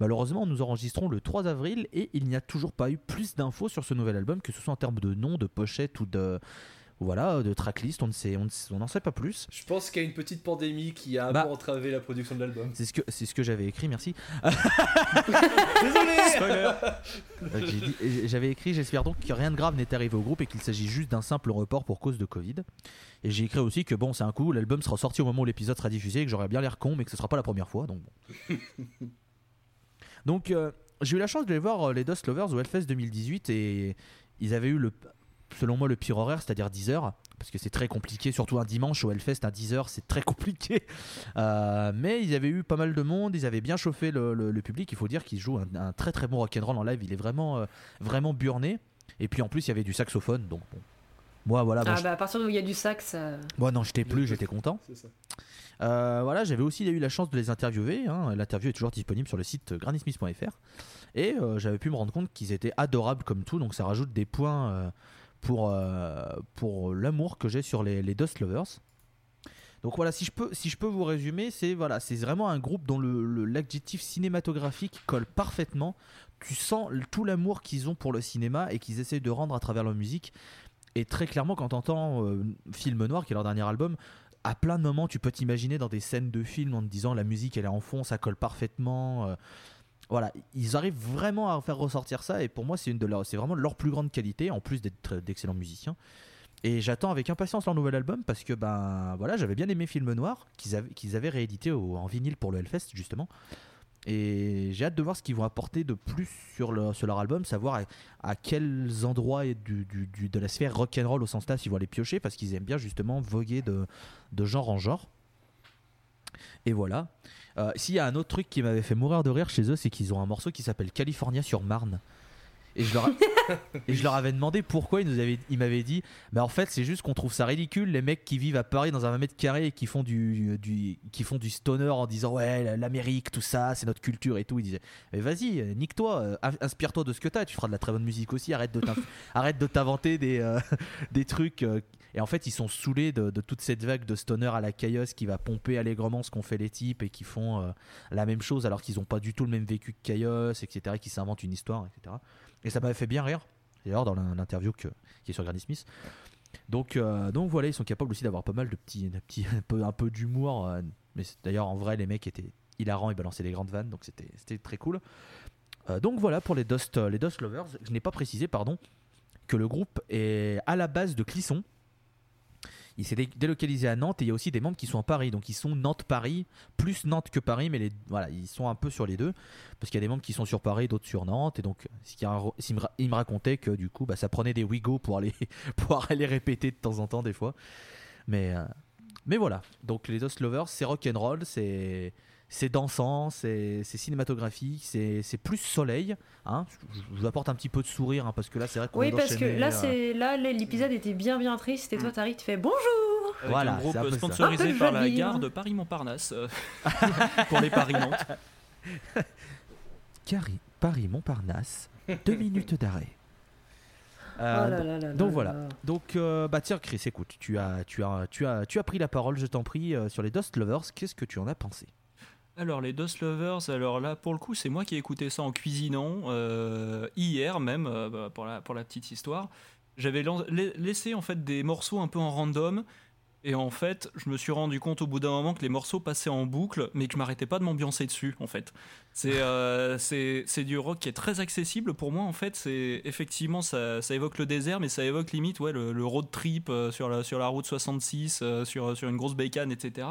Malheureusement, nous enregistrons le 3 avril et il n'y a toujours pas eu plus d'infos sur ce nouvel album, que ce soit en termes de nom, de pochette ou de voilà, de tracklist. On ne sait, on ne sait- on n'en sait pas plus. Je pense qu'il y a une petite pandémie qui a un Bah. peu entravé la production de l'album. C'est ce que c'est ce que j'avais écrit. Merci. Désolé Euh, J'avais écrit, j'espère donc que rien de grave n'est arrivé au groupe et qu'il s'agit juste d'un simple report pour cause de Covid. Et j'ai écrit aussi que bon, c'est un coup, l'album sera sorti au moment où l'épisode sera diffusé et que j'aurais bien l'air con, mais que ce sera pas la première fois. Donc, bon. donc euh, j'ai eu la chance de les voir euh, les Dust Lovers au Hellfest 2018 et ils avaient eu le, selon moi, le pire horaire, c'est-à-dire 10 heures. Parce que c'est très compliqué, surtout un dimanche au Hellfest à 10h, c'est très compliqué. Euh, mais ils avaient eu pas mal de monde, ils avaient bien chauffé le, public. Il faut dire qu'ils jouent un, un très très bon rock'n'roll en live, il est vraiment, vraiment burné. Et puis en plus, il y avait du saxophone, donc bon. Moi, voilà, bon, Ah je- bah à partir d'où il y a du sax, euh, moi non, j'étais plus, j'étais content. Ça. Euh, voilà, j'avais aussi eu la chance de les interviewer. hein. L'interview est toujours disponible sur le site granitsmith.fr. Et euh, j'avais pu me rendre compte qu'ils étaient adorables comme tout, donc ça rajoute des points euh, pour, euh, pour l'amour que j'ai sur les, les Dust Lovers. Donc voilà, si je peux, si je peux vous résumer, c'est voilà, c'est vraiment un groupe dont le, le- l'adjectif cinématographique colle parfaitement. Tu sens tout l'amour qu'ils ont pour le cinéma et qu'ils essayent de rendre à travers leur musique. Et très clairement, quand t'entends euh, Film Noir, qui est leur dernier album, à plein de moments, tu peux t'imaginer dans des scènes de film en te disant la musique elle est en fond, ça colle parfaitement. euh, voilà, ils arrivent vraiment à faire ressortir ça et pour moi c'est une de leurs, c'est vraiment leur plus grande qualité en plus d'être d'excellents musiciens. Et j'attends avec impatience leur nouvel album parce que ben voilà, j'avais bien aimé Film Noir qu'ils avaient, qu'ils avaient réédité en vinyle pour le Hellfest justement. Et j'ai hâte de voir ce qu'ils vont apporter de plus sur, leur- album, savoir à, quels endroits de la sphère rock'n'roll au sens là ils vont aller piocher parce qu'ils aiment bien justement voguer de, de genre en genre. Et voilà. Euh, S'il y a un autre truc qui m'avait fait mourir de rire chez eux, c'est qu'ils ont un morceau qui s'appelle California sur Marne. Et je leur, a- et je leur avais demandé pourquoi ils nous avaient, ils m'avaient dit, bah en fait c'est juste qu'on trouve ça ridicule les mecs qui vivent à Paris dans un 20 mètres carrés et qui font du, du, qui font du stoner en disant ouais l'Amérique tout ça c'est notre culture et tout. Ils disaient mais vas-y euh, nique-toi, euh, in- inspire-toi de ce que t'as, tu feras de la très bonne musique aussi. Arrête de t'in- arrête de t'inventer des euh, des trucs. et en fait ils sont saoulés de, de toute cette vague de stoner à la Chaos qui va pomper allègrement ce qu'ont fait les types et qui font euh, la même chose alors qu'ils n'ont pas du tout le même vécu que Chaos etc. Qui s'inventent une histoire etc. Et ça m'avait fait bien rire, d'ailleurs, dans l'in- l'interview qui est sur Granny Smith. Donc, euh, donc voilà, ils sont capables aussi d'avoir pas mal de petits, un peu, un peu d'humour. euh, mais d'ailleurs, en vrai, les mecs étaient hilarants, ils balançaient des grandes vannes, donc c'était très cool. Euh, donc voilà pour les Dust, les Dust Lovers. Je n'ai pas précisé, pardon, que le groupe est à la base de Clisson. Il s'est dé- délocalisé à Nantes et il y a aussi des membres qui sont à Paris. Donc ils sont Nantes-Paris, plus Nantes que Paris, mais voilà, ils sont un peu sur les deux. Parce qu'il y a des membres qui sont sur Paris, d'autres sur Nantes. Et donc il me racontait que du coup, bah, ça prenait des Wigo pour aller, pour répéter de temps en temps, des fois. Mais, euh, voilà. Donc les Dust Lovers, c'est rock'n'roll, c'est. C'est dansant, c'est c'est cinématographique, c'est c'est plus soleil. Hein. Je, je vous apporte un petit peu de sourire hein, parce que là, c'est vrai qu'on Oui, vient parce que là, euh, c'est là l'épisode était bien bien triste et toi, Tari, tu fais bonjour. Avec Voilà, un groupe c'est un sponsorisé Un peu par la gare de Paris-Montparnasse euh, pour les Paris-Nantes. Cari- Paris-Montparnasse, deux minutes d'arrêt. Euh, oh là là là donc là voilà. là. Donc, euh, bah tiens, Chris, écoute, tu as, tu as, tu as, tu as pris la parole, je t'en prie, euh, sur les Dust Lovers. Qu'est-ce que tu en as pensé? Alors les Dust Lovers, alors là pour le coup c'est moi qui ai écouté ça en cuisinant euh, hier même euh, bah, pour la pour la petite histoire. J'avais laissé en fait des morceaux un peu en random et en fait je me suis rendu compte au bout d'un moment que les morceaux passaient en boucle mais que je m'arrêtais pas de m'ambiancer dessus en fait. C'est euh, du rock qui est très accessible pour moi en fait. C'est effectivement ça, ça évoque le désert mais ça évoque limite ouais le, road trip sur la sur la route 66 euh, sur sur une grosse bécane etc.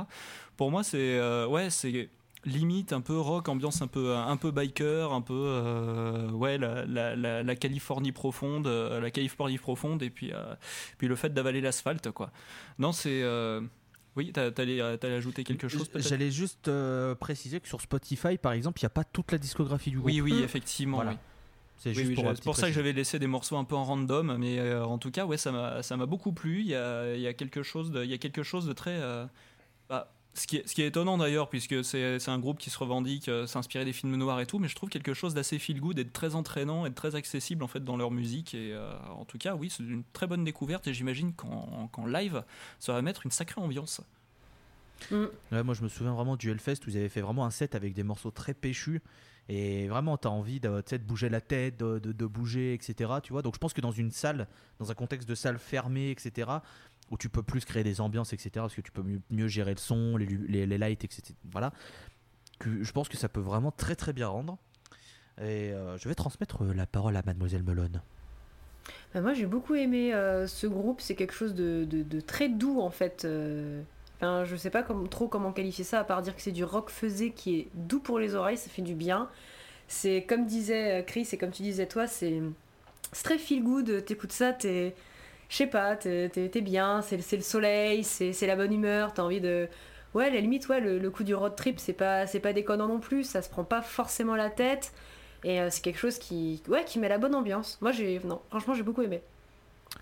Pour moi c'est ouais c'est limite un peu rock, ambiance un peu un peu biker, un peu euh, ouais la, la, la, la Californie profonde, euh, la Californie profonde et puis euh, puis le fait d'avaler l'asphalte quoi. Non c'est oui t'allais ajouter quelque chose. J'allais juste préciser que sur Spotify, par exemple, il n'y a pas toute la discographie du groupe. Oui oui effectivement. Voilà. oui. C'est Oui, pour, ça que j'avais laissé des morceaux un peu en random, mais euh, en tout cas, ouais, ça m'a, beaucoup plu. Il y a, y a quelque chose de, il y a quelque chose de très, euh, bah, ce qui est, ce qui est étonnant d'ailleurs, puisque c'est, un groupe qui se revendique euh, s'inspirer des films noirs et tout, mais je trouve quelque chose d'assez feel good et de très entraînant et de très accessible en fait dans leur musique. Et euh, en tout cas, oui, c'est une très bonne découverte et j'imagine qu'en, live, ça va mettre une sacrée ambiance. Ouais, moi, je me souviens vraiment du Hellfest où ils avaient fait vraiment un set avec des morceaux très péchus. Et vraiment, t'as envie de, de bouger la tête, de, de- de bouger, etc. Tu vois Donc, je pense que dans une salle, dans un contexte de salle fermée, etc., où tu peux plus créer des ambiances, etc., parce que tu peux mieux, gérer le son, les, lights, etc. Voilà. Je pense que ça peut vraiment très très bien rendre. Et euh, je vais transmettre la parole à Mademoiselle Melone. Bah, moi j'ai beaucoup aimé euh, ce groupe, c'est quelque chose de, très doux en fait. euh. Enfin, je sais pas trop comment qualifier ça, à part dire que c'est du rock faisé qui est doux pour les oreilles, ça fait du bien. C'est comme disait euh, Chris et comme tu disais toi, c'est très feel good, t'écoutes ça, t'es. Je sais pas, t'es bien, c'est le soleil, c'est la bonne humeur, t'as envie de. Ouais, à la limite, ouais, le, coup du road trip, c'est pas, pas déconnant non plus, ça se prend pas forcément la tête. Et euh, c'est quelque chose qui, ouais, qui met la bonne ambiance. Moi, j'ai, non, franchement, j'ai beaucoup aimé.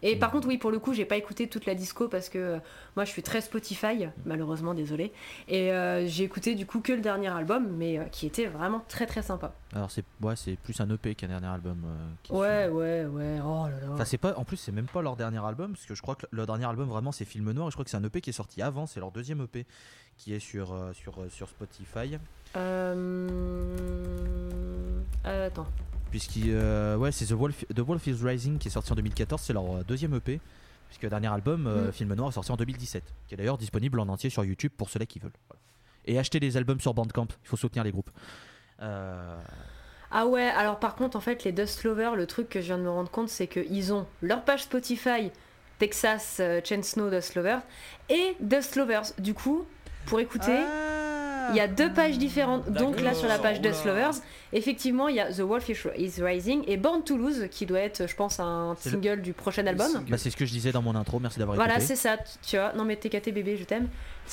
Et par contre, oui, pour le coup, j'ai pas écouté toute la disco parce que euh, moi, je suis très Spotify, malheureusement, désolé. Et euh, j'ai écouté du coup que le dernier album, mais euh, qui était vraiment très très sympa. Alors, c'est ouais, c'est plus un EP qu'un dernier album. qui Ouais, sont- ouais, ouais. Oh là là. Enfin, c'est pas, en plus, c'est même pas leur dernier album, parce que je crois que le dernier album vraiment c'est Film Noir, et je crois que c'est un EP qui est sorti avant, c'est leur deuxième EP qui est sur, sur, sur Spotify. Euh... euh, attends. Puisqu'il, euh, ouais, c'est The Wolf, The Wolf is Rising qui est sorti en 2014, c'est leur euh, deuxième EP. Puisque le dernier album, euh, Mm. Film Noir, est sorti en 2017, qui est d'ailleurs disponible en entier sur YouTube pour ceux qui veulent. Voilà. Et acheter les albums sur Bandcamp, il faut soutenir les groupes. Euh, Ah ouais, alors par contre, en fait, les Dust Lovers, le truc que je viens de me rendre compte, c'est qu'ils ont leur page Spotify Texas euh, Chain Snow Dust Lovers et Dust Lovers. Du coup, pour écouter, Ah, Il y a deux pages différentes. Donc là, sur la page. Dust Lovers, effectivement, il y a The Wolf is Rising et Born to Lose, qui doit être, je pense, un le- single du prochain album. Bah, c'est ce que je disais dans mon intro, merci d'avoir Voilà, écouté. c'est ça, tu- vois. Non, mais TKT bébé, je t'aime.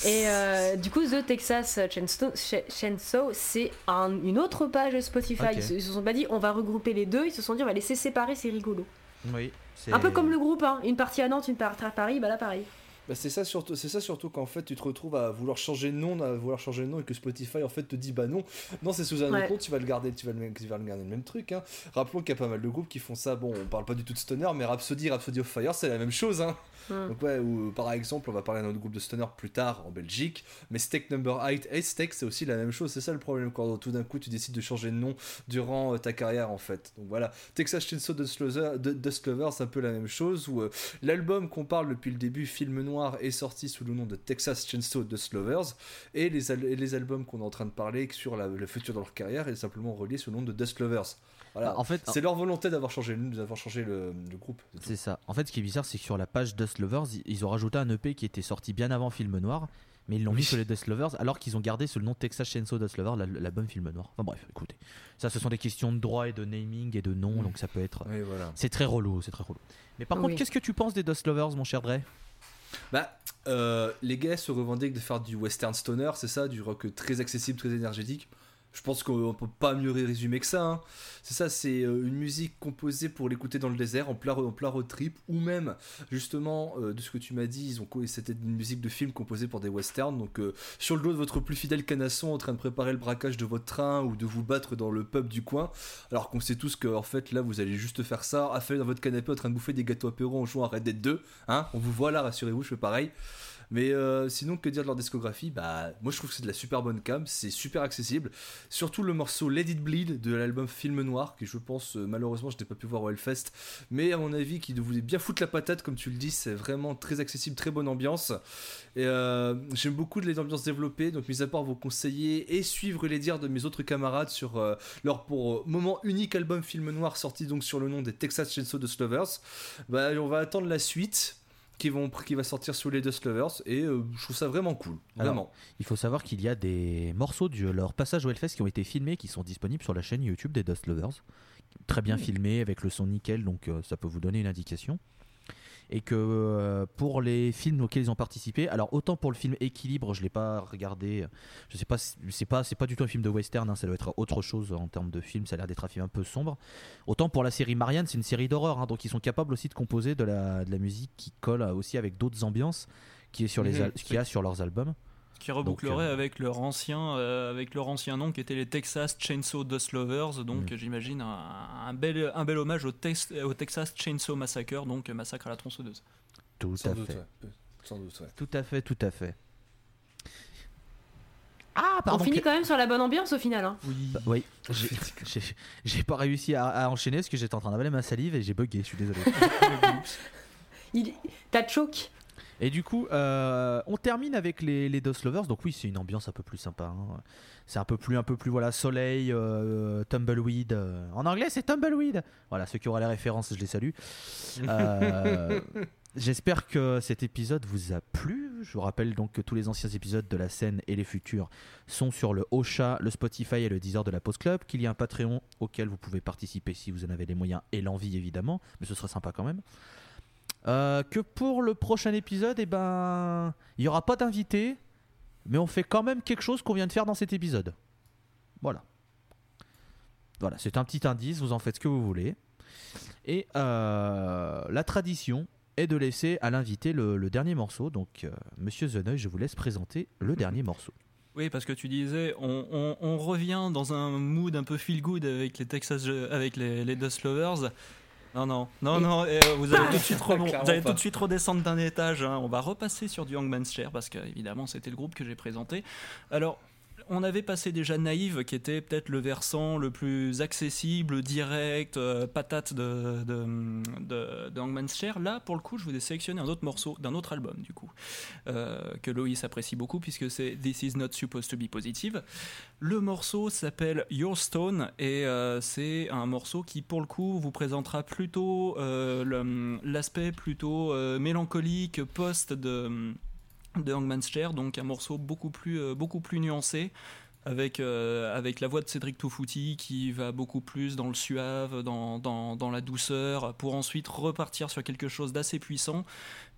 Et euh, du coup, The Texas Chainsaw, Ch- Chainsaw, c'est un- une autre page Spotify. Ils, se, ils se sont pas dit, on va regrouper les deux. Ils se sont dit, on va laisser séparer, c'est rigolo. Oui, Un peu comme le groupe, hein. une partie à Nantes, une partie à Paris, bah là pareil. Bah, c'est ça surtout, c'est ça surtout qu'en fait tu te retrouves à vouloir changer de nom, à vouloir changer de nom et que Spotify en fait te dit bah non, non c'est sous un Ouais. autre nom, tu vas le garder, tu vas le, tu vas le garder le même truc. Hein. Rappelons qu'il y a pas mal de groupes qui font ça. Bon, on parle pas du tout de stoner, mais Rhapsody, Rhapsody of Fire, c'est la même chose. Hein. Hmm. Donc ouais, ou par exemple, on va parler d'un autre groupe de stoner plus tard en Belgique, mais Steak Number 8 et Steak c'est aussi la même chose. C'est ça le problème quand tout d'un coup tu décides de changer de nom durant euh, ta carrière en fait. Donc voilà, Texas Chainsaw Dust Lover, c'est un peu la même chose où euh, l'album qu'on parle depuis le début, Film Noir, est sorti sous le nom de Texas Chainsaw Dust Lovers et les, les albums qu'on est en train de parler sur la- le futur de leur carrière est simplement relié sous le nom de Dust Lovers. Voilà. En fait, c'est leur volonté d'avoir changé, le- d'avoir changé le, le groupe. c'est ça. En fait, ce qui est bizarre, c'est que sur la page Dust Lovers, ils- ont rajouté un EP qui était sorti bien avant Film Noir, mais ils l'ont mis sur les Dust Lovers, alors qu'ils ont gardé sous le nom Texas Chainsaw Dust Lovers, la- l'album Film Noir. Enfin bref, écoutez. Ça, ce sont des questions de droit et de naming et de nom, donc ça peut être. Oui, voilà. C'est très relou, c'est très relou. Mais par Oui. contre, qu'est-ce que tu penses des Dust Lovers, mon cher Dre? Bah, euh, les gars se revendiquent de faire du western stoner, c'est ça, du rock très accessible, très énergétique. Je pense qu'on peut pas mieux résumer que ça. hein. C'est ça, c'est euh, une musique composée pour l'écouter dans le désert, en plein, en road trip, ou même, justement, euh, de ce que tu m'as dit, ils ont c'était une musique de film composée pour des westerns. Donc, euh, sur le dos de votre plus fidèle canasson, en train de préparer le braquage de votre train ou de vous battre dans le pub du coin, alors qu'on sait tous que, en fait, là, vous allez juste faire ça, affalé dans votre canapé en train de bouffer des gâteaux apéro en jouant à Red Dead 2. Hein On vous voit là, rassurez-vous, je fais pareil. Mais euh, sinon, que dire de leur discographie? Bah, moi je trouve que c'est de la super bonne cam, c'est super accessible. Surtout le morceau Let It Bleed de l'album Film Noir, que je pense, euh, malheureusement, je n'ai pas pu voir au Hellfest, mais à mon avis, qui voulait bien foutre la patate, comme tu le dis, c'est vraiment très accessible, très bonne ambiance. Et euh, j'aime beaucoup les ambiances développées, donc mis à part vous conseiller et suivre les dires de mes autres camarades sur leur pour moment unique album Film Noir sorti donc sur le nom des Texas Chainsaw Dust Lovers, bah, on va attendre la suite. Qui, vont, qui va sortir sous les Dust Lovers et euh, je trouve ça vraiment cool, Alors, vraiment. Il faut savoir qu'il y a des morceaux de leur passage au Hellfest qui ont été filmés, qui sont disponibles sur la chaîne YouTube des Dust Lovers. Très bien filmés, avec le son nickel, donc euh, ça peut vous donner une indication. Et que euh, pour les films auxquels ils ont participé, alors autant pour le film Équilibre, je l'ai pas regardé, je sais pas, c'est pas, c'est pas du tout un film de western, hein, ça doit être autre chose en termes de film, ça a l'air d'être un film un peu sombre. Autant pour la série Marianne, c'est une série d'horreur, hein, donc ils sont capables aussi de composer de la, de la musique qui colle aussi avec d'autres ambiances qui est sur les y a sur leurs albums. Qui rebouclerait Donc, euh, avec leur ancien, euh, avec leur ancien nom qui était les Texas Chainsaw Dust Lovers. Donc Mm. j'imagine un, un bel, un bel hommage au, Tex- au Texas Chainsaw Massacre, donc massacre à la tronçonneuse. Tout Sans à doute, fait. ouais. Sans doute, ouais. Tout à fait, tout à fait. Ah, pardon. On finit quand même sur la bonne ambiance au final. Hein. Oui. Bah, oui, j'ai- pas réussi à, à enchaîner parce que j'étais en train d'avaler ma salive et j'ai bugué, je suis désolé. Il... T'as choke. Et du coup, euh, on termine avec les, les Dust Lovers. Donc oui, c'est une ambiance un peu plus sympa. hein. C'est un peu plus, un peu plus voilà, soleil, euh, tumbleweed. euh. En anglais, c'est tumbleweed. Voilà, ceux qui auraient la référence, je les salue. J'espère que cet épisode vous a plu. Je vous rappelle donc que tous les anciens épisodes de la scène et les futurs sont sur le Ocha, le Spotify et le Deezer de la Pause Club. Qu'il y a un Patreon auquel vous pouvez participer si vous en avez les moyens et l'envie évidemment, mais ce serait sympa quand même. Euh, que pour le prochain épisode, eh ben, il n'y aura pas d'invité, mais on fait quand même quelque chose qu'on vient de faire dans cet épisode. Voilà. Voilà, c'est un petit indice, vous en faites ce que vous voulez. Et euh, la tradition est de laisser à l'invité le, dernier morceau. Donc, euh, monsieur Zeneuil, je vous laisse présenter le dernier morceau. Oui, parce que tu disais, on revient dans un mood un peu feel good avec les Texas, avec les, les Dust Lovers. Non, non, non, non, euh, vous allez tout de suite, remon- Clairement vous allez pas. tout de suite redescendre d'un étage. hein. On va repasser sur du Hangman's Chair parce qu'évidemment, c'était le groupe que j'ai présenté. Alors, on avait passé déjà Naïve, qui était peut-être le versant le plus accessible, direct, euh, patate de, de, de, Chair. Là, pour le coup, je vous ai sélectionné un autre morceau d'un autre album, du coup, euh, que Loïs apprécie beaucoup, puisque c'est This Is Not Supposed to Be Positive. Le morceau s'appelle Your Stone et euh, c'est un morceau qui, pour le coup, vous présentera plutôt l'aspect plutôt mélancolique, post de de Hangman's Chair, donc un morceau beaucoup plus, euh, beaucoup plus nuancé. Avec, euh, avec la voix de Cédric Toufouti qui va beaucoup plus dans le suave, dans, dans, dans la douceur, pour ensuite repartir sur quelque chose d'assez puissant,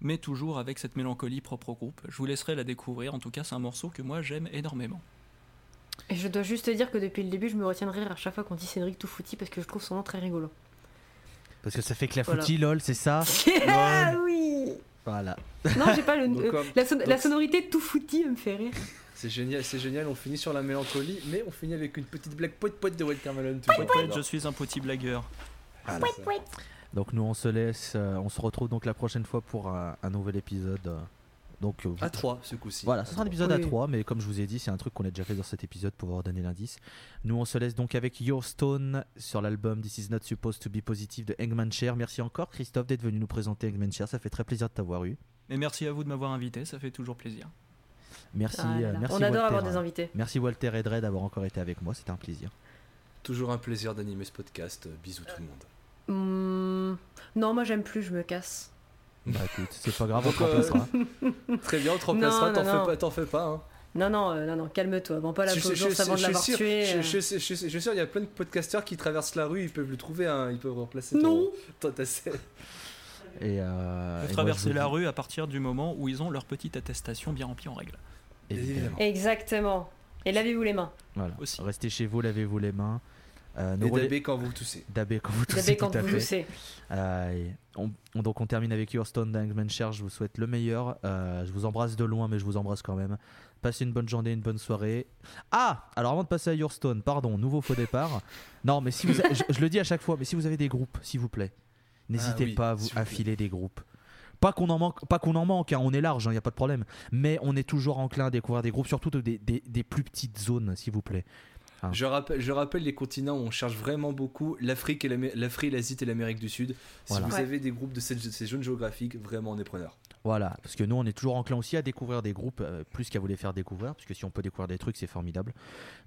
mais toujours avec cette mélancolie propre au groupe. Je vous laisserai la découvrir, en tout cas c'est un morceau que moi j'aime énormément. Et je dois juste te dire que depuis le début, je me retiens de rire à chaque fois qu'on dit Cédric Toufouti parce que je trouve son nom très rigolo. Parce que ça fait que la Voilà. lol, c'est ça? Ah oui Voilà. Non, j'ai pas le. Donc, euh, comme- la, son- donc- la sonorité Toufouti me fait rire. C'est génial, c'est génial, on finit sur la mélancolie, mais on finit avec une petite blague poète poète de Walter Malone. toujours. Peut-être je suis un petit blagueur. Voilà. Donc nous on se laisse, euh, on se retrouve donc la prochaine fois pour un, un nouvel épisode. Euh, donc euh, À 3 ce coup-ci. Voilà, ce sera un épisode à Oui. 3, mais comme je vous ai dit, c'est un truc qu'on a déjà fait dans cet épisode pour avoir donné l'indice. Nous, on se laisse donc avec Your Stone sur l'album This Is Not Supposed to Be Positive de Hangman Chair. Merci encore, Christophe, d'être venu nous présenter Hangman Chair. Ça fait très plaisir de t'avoir eu. Mais merci à vous de m'avoir invité, ça fait toujours plaisir. Merci, Ah là euh, merci On adore Walter, avoir des euh, invités. Merci Walter et Dre d'avoir encore été avec moi, c'était un plaisir. Toujours un plaisir d'animer ce podcast. Bisous tout le monde. Hmm, Non, moi j'aime plus, je me casse. Bah écoute, c'est pas grave, on te euh, remplacera. Très bien, on te remplacera, t'en fais non. pas, t'en fais pas. Hein. Non, non, euh, non, non, calme-toi. Bon, pas la pause je- avant de l'avoir je suis sûr- tué. Je, euh. je, je, je, je suis sûr, il y a plein de podcasteurs qui traversent la rue, ils peuvent le trouver, hein, ils peuvent remplacer ton, Non. ton- scène. Et, euh, et traverser la rue à partir du moment où ils ont leur petite attestation bien remplie en règle. Évidemment. Exactement. Et lavez-vous les mains. Voilà. Aussi. Restez chez vous, lavez-vous les mains. Euh, Et relais- quand vous toussez. Dabé quand vous toussez, quand tout vous toussez. Euh, on, on- donc on termine avec Your Stone d'Angman Cher. Je vous souhaite le meilleur. Euh, je vous embrasse de loin, mais je vous embrasse quand même. Passez une bonne journée, une bonne soirée. Ah Alors avant de passer à Your Stone, pardon, nouveau faux départ. Non, mais si vous, a- je, je le dis à chaque fois, mais si vous avez des groupes, s'il vous plaît, n'hésitez Ah oui, pas à, vous, s'il vous à plaît. filer des groupes. Pas qu'on en manque, pas qu'on en manque, hein, on est large, il n'y a pas de problème. Mais on est toujours enclin à découvrir des groupes, surtout de- des, des- des plus petites zones, s'il vous plaît. Ah. Je rappelle, je rappelle les continents où on cherche vraiment beaucoup l'Afrique, et l'Amé- l'Afrique, l'Asie et l'Amérique du Sud. Si Voilà. vous Ouais. avez des groupes de ces, de ces zones géographiques, vraiment on est preneur. Voilà, parce que nous on est toujours enclin aussi à découvrir des groupes euh, plus qu'à vous les faire découvrir, parce que si on peut découvrir des trucs c'est formidable.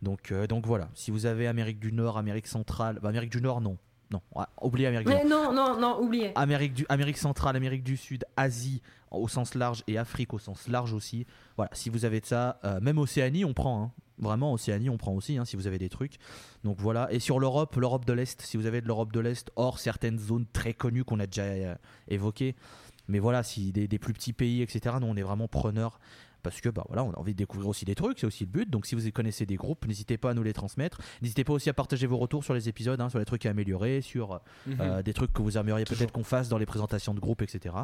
Donc, euh, donc voilà, si vous avez Amérique du Nord, Amérique centrale, bah, Amérique du Nord non, non, oubliez Amérique du Nord. Non, non, non, oubliez. Amérique, du, Amérique centrale, Amérique du Sud, Asie au sens large et Afrique au sens large aussi. Voilà, si vous avez de ça, euh, même Océanie on prend, hein. vraiment Océanie on prend aussi hein, si vous avez des trucs. Donc voilà, et sur l'Europe, l'Europe de l'Est, si vous avez de l'Europe de l'Est, hors certaines zones très connues qu'on a déjà euh, évoquées. Mais voilà, si des, des plus petits pays, etc., nous on est vraiment preneurs. Parce que bah voilà, on a envie de découvrir aussi des trucs, c'est aussi le but. Donc si vous connaissez des groupes, n'hésitez pas à nous les transmettre. N'hésitez pas aussi à partager vos retours sur les épisodes, hein, sur les trucs à améliorer, sur euh, des trucs que vous aimeriez peut-être qu'on fasse dans les présentations de groupe, etc.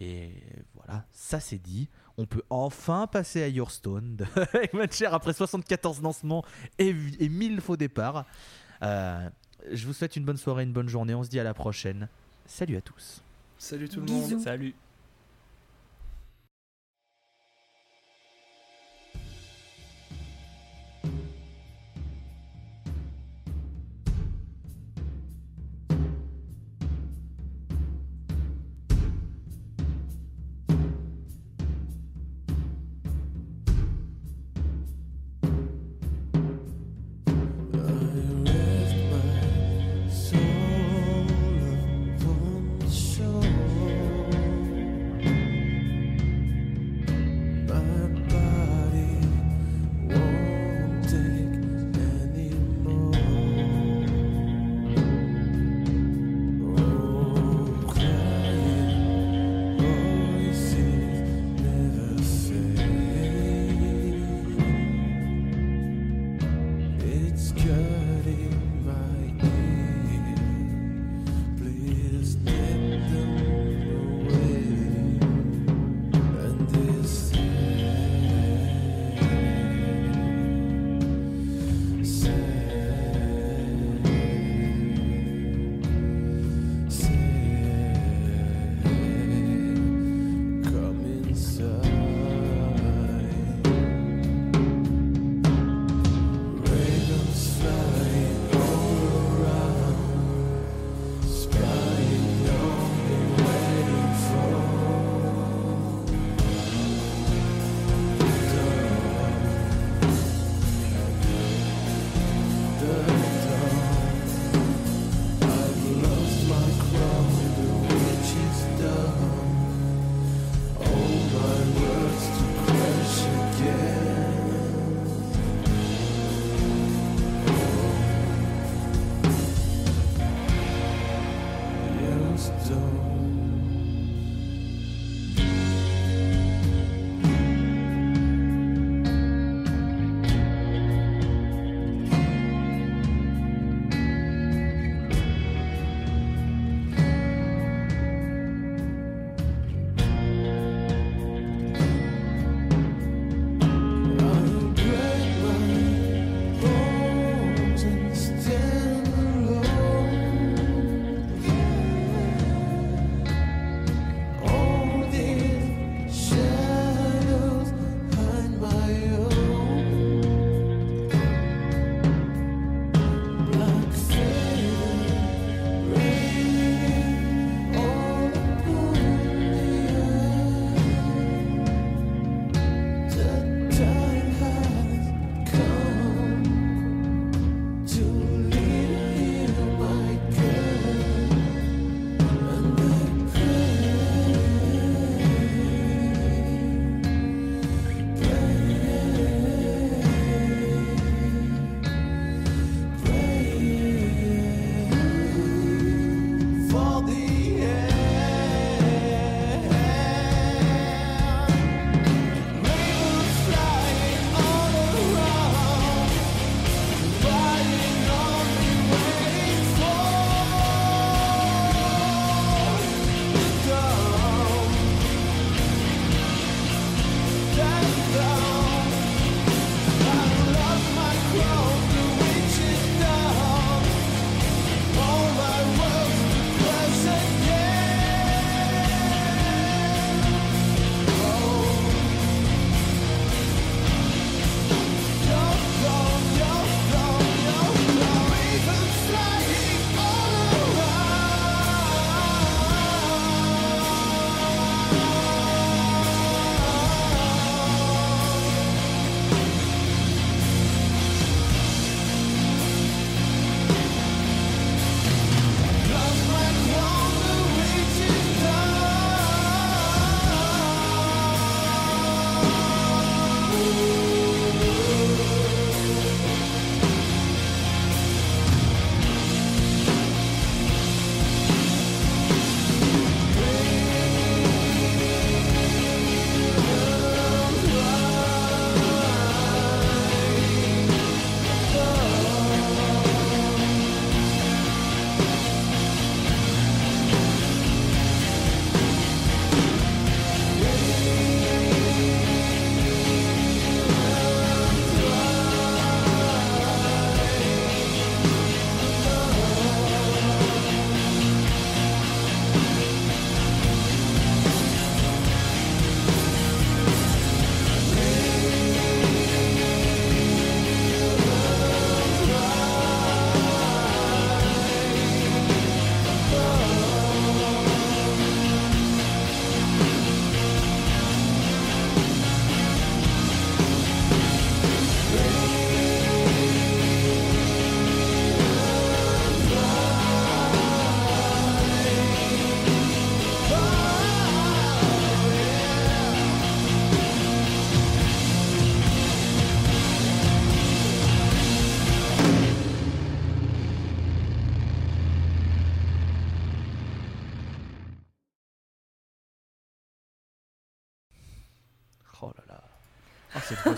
Et voilà, ça c'est dit. On peut enfin passer à Your Stone de Eggman Cher après 74 lancements et, et 1000 faux départs. Euh, je vous souhaite une bonne soirée, une bonne journée. On se dit à la prochaine. Salut à tous. Salut tout le Bisous. monde. Salut.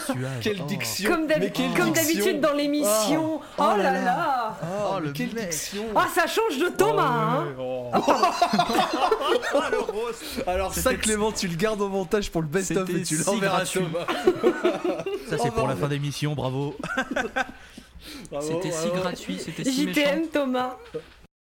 Suave. Quelle Oh. diction Comme d'hab- Mais quelle comme diction d'habitude dans l'émission. Oh. Oh, Oh là là. Oh, Oh, le quelle mec. diction Ah, ça change de Thomas, hein. Oh. Alors ça Clément tu le gardes au montage pour le best-of C'était et tu si l'enverras à gratuit. Thomas. Ça, c'est Oh, pour la fin d'émission, bravo. Bravo, C'était si gratuit, c'était si méchant. JTM Thomas.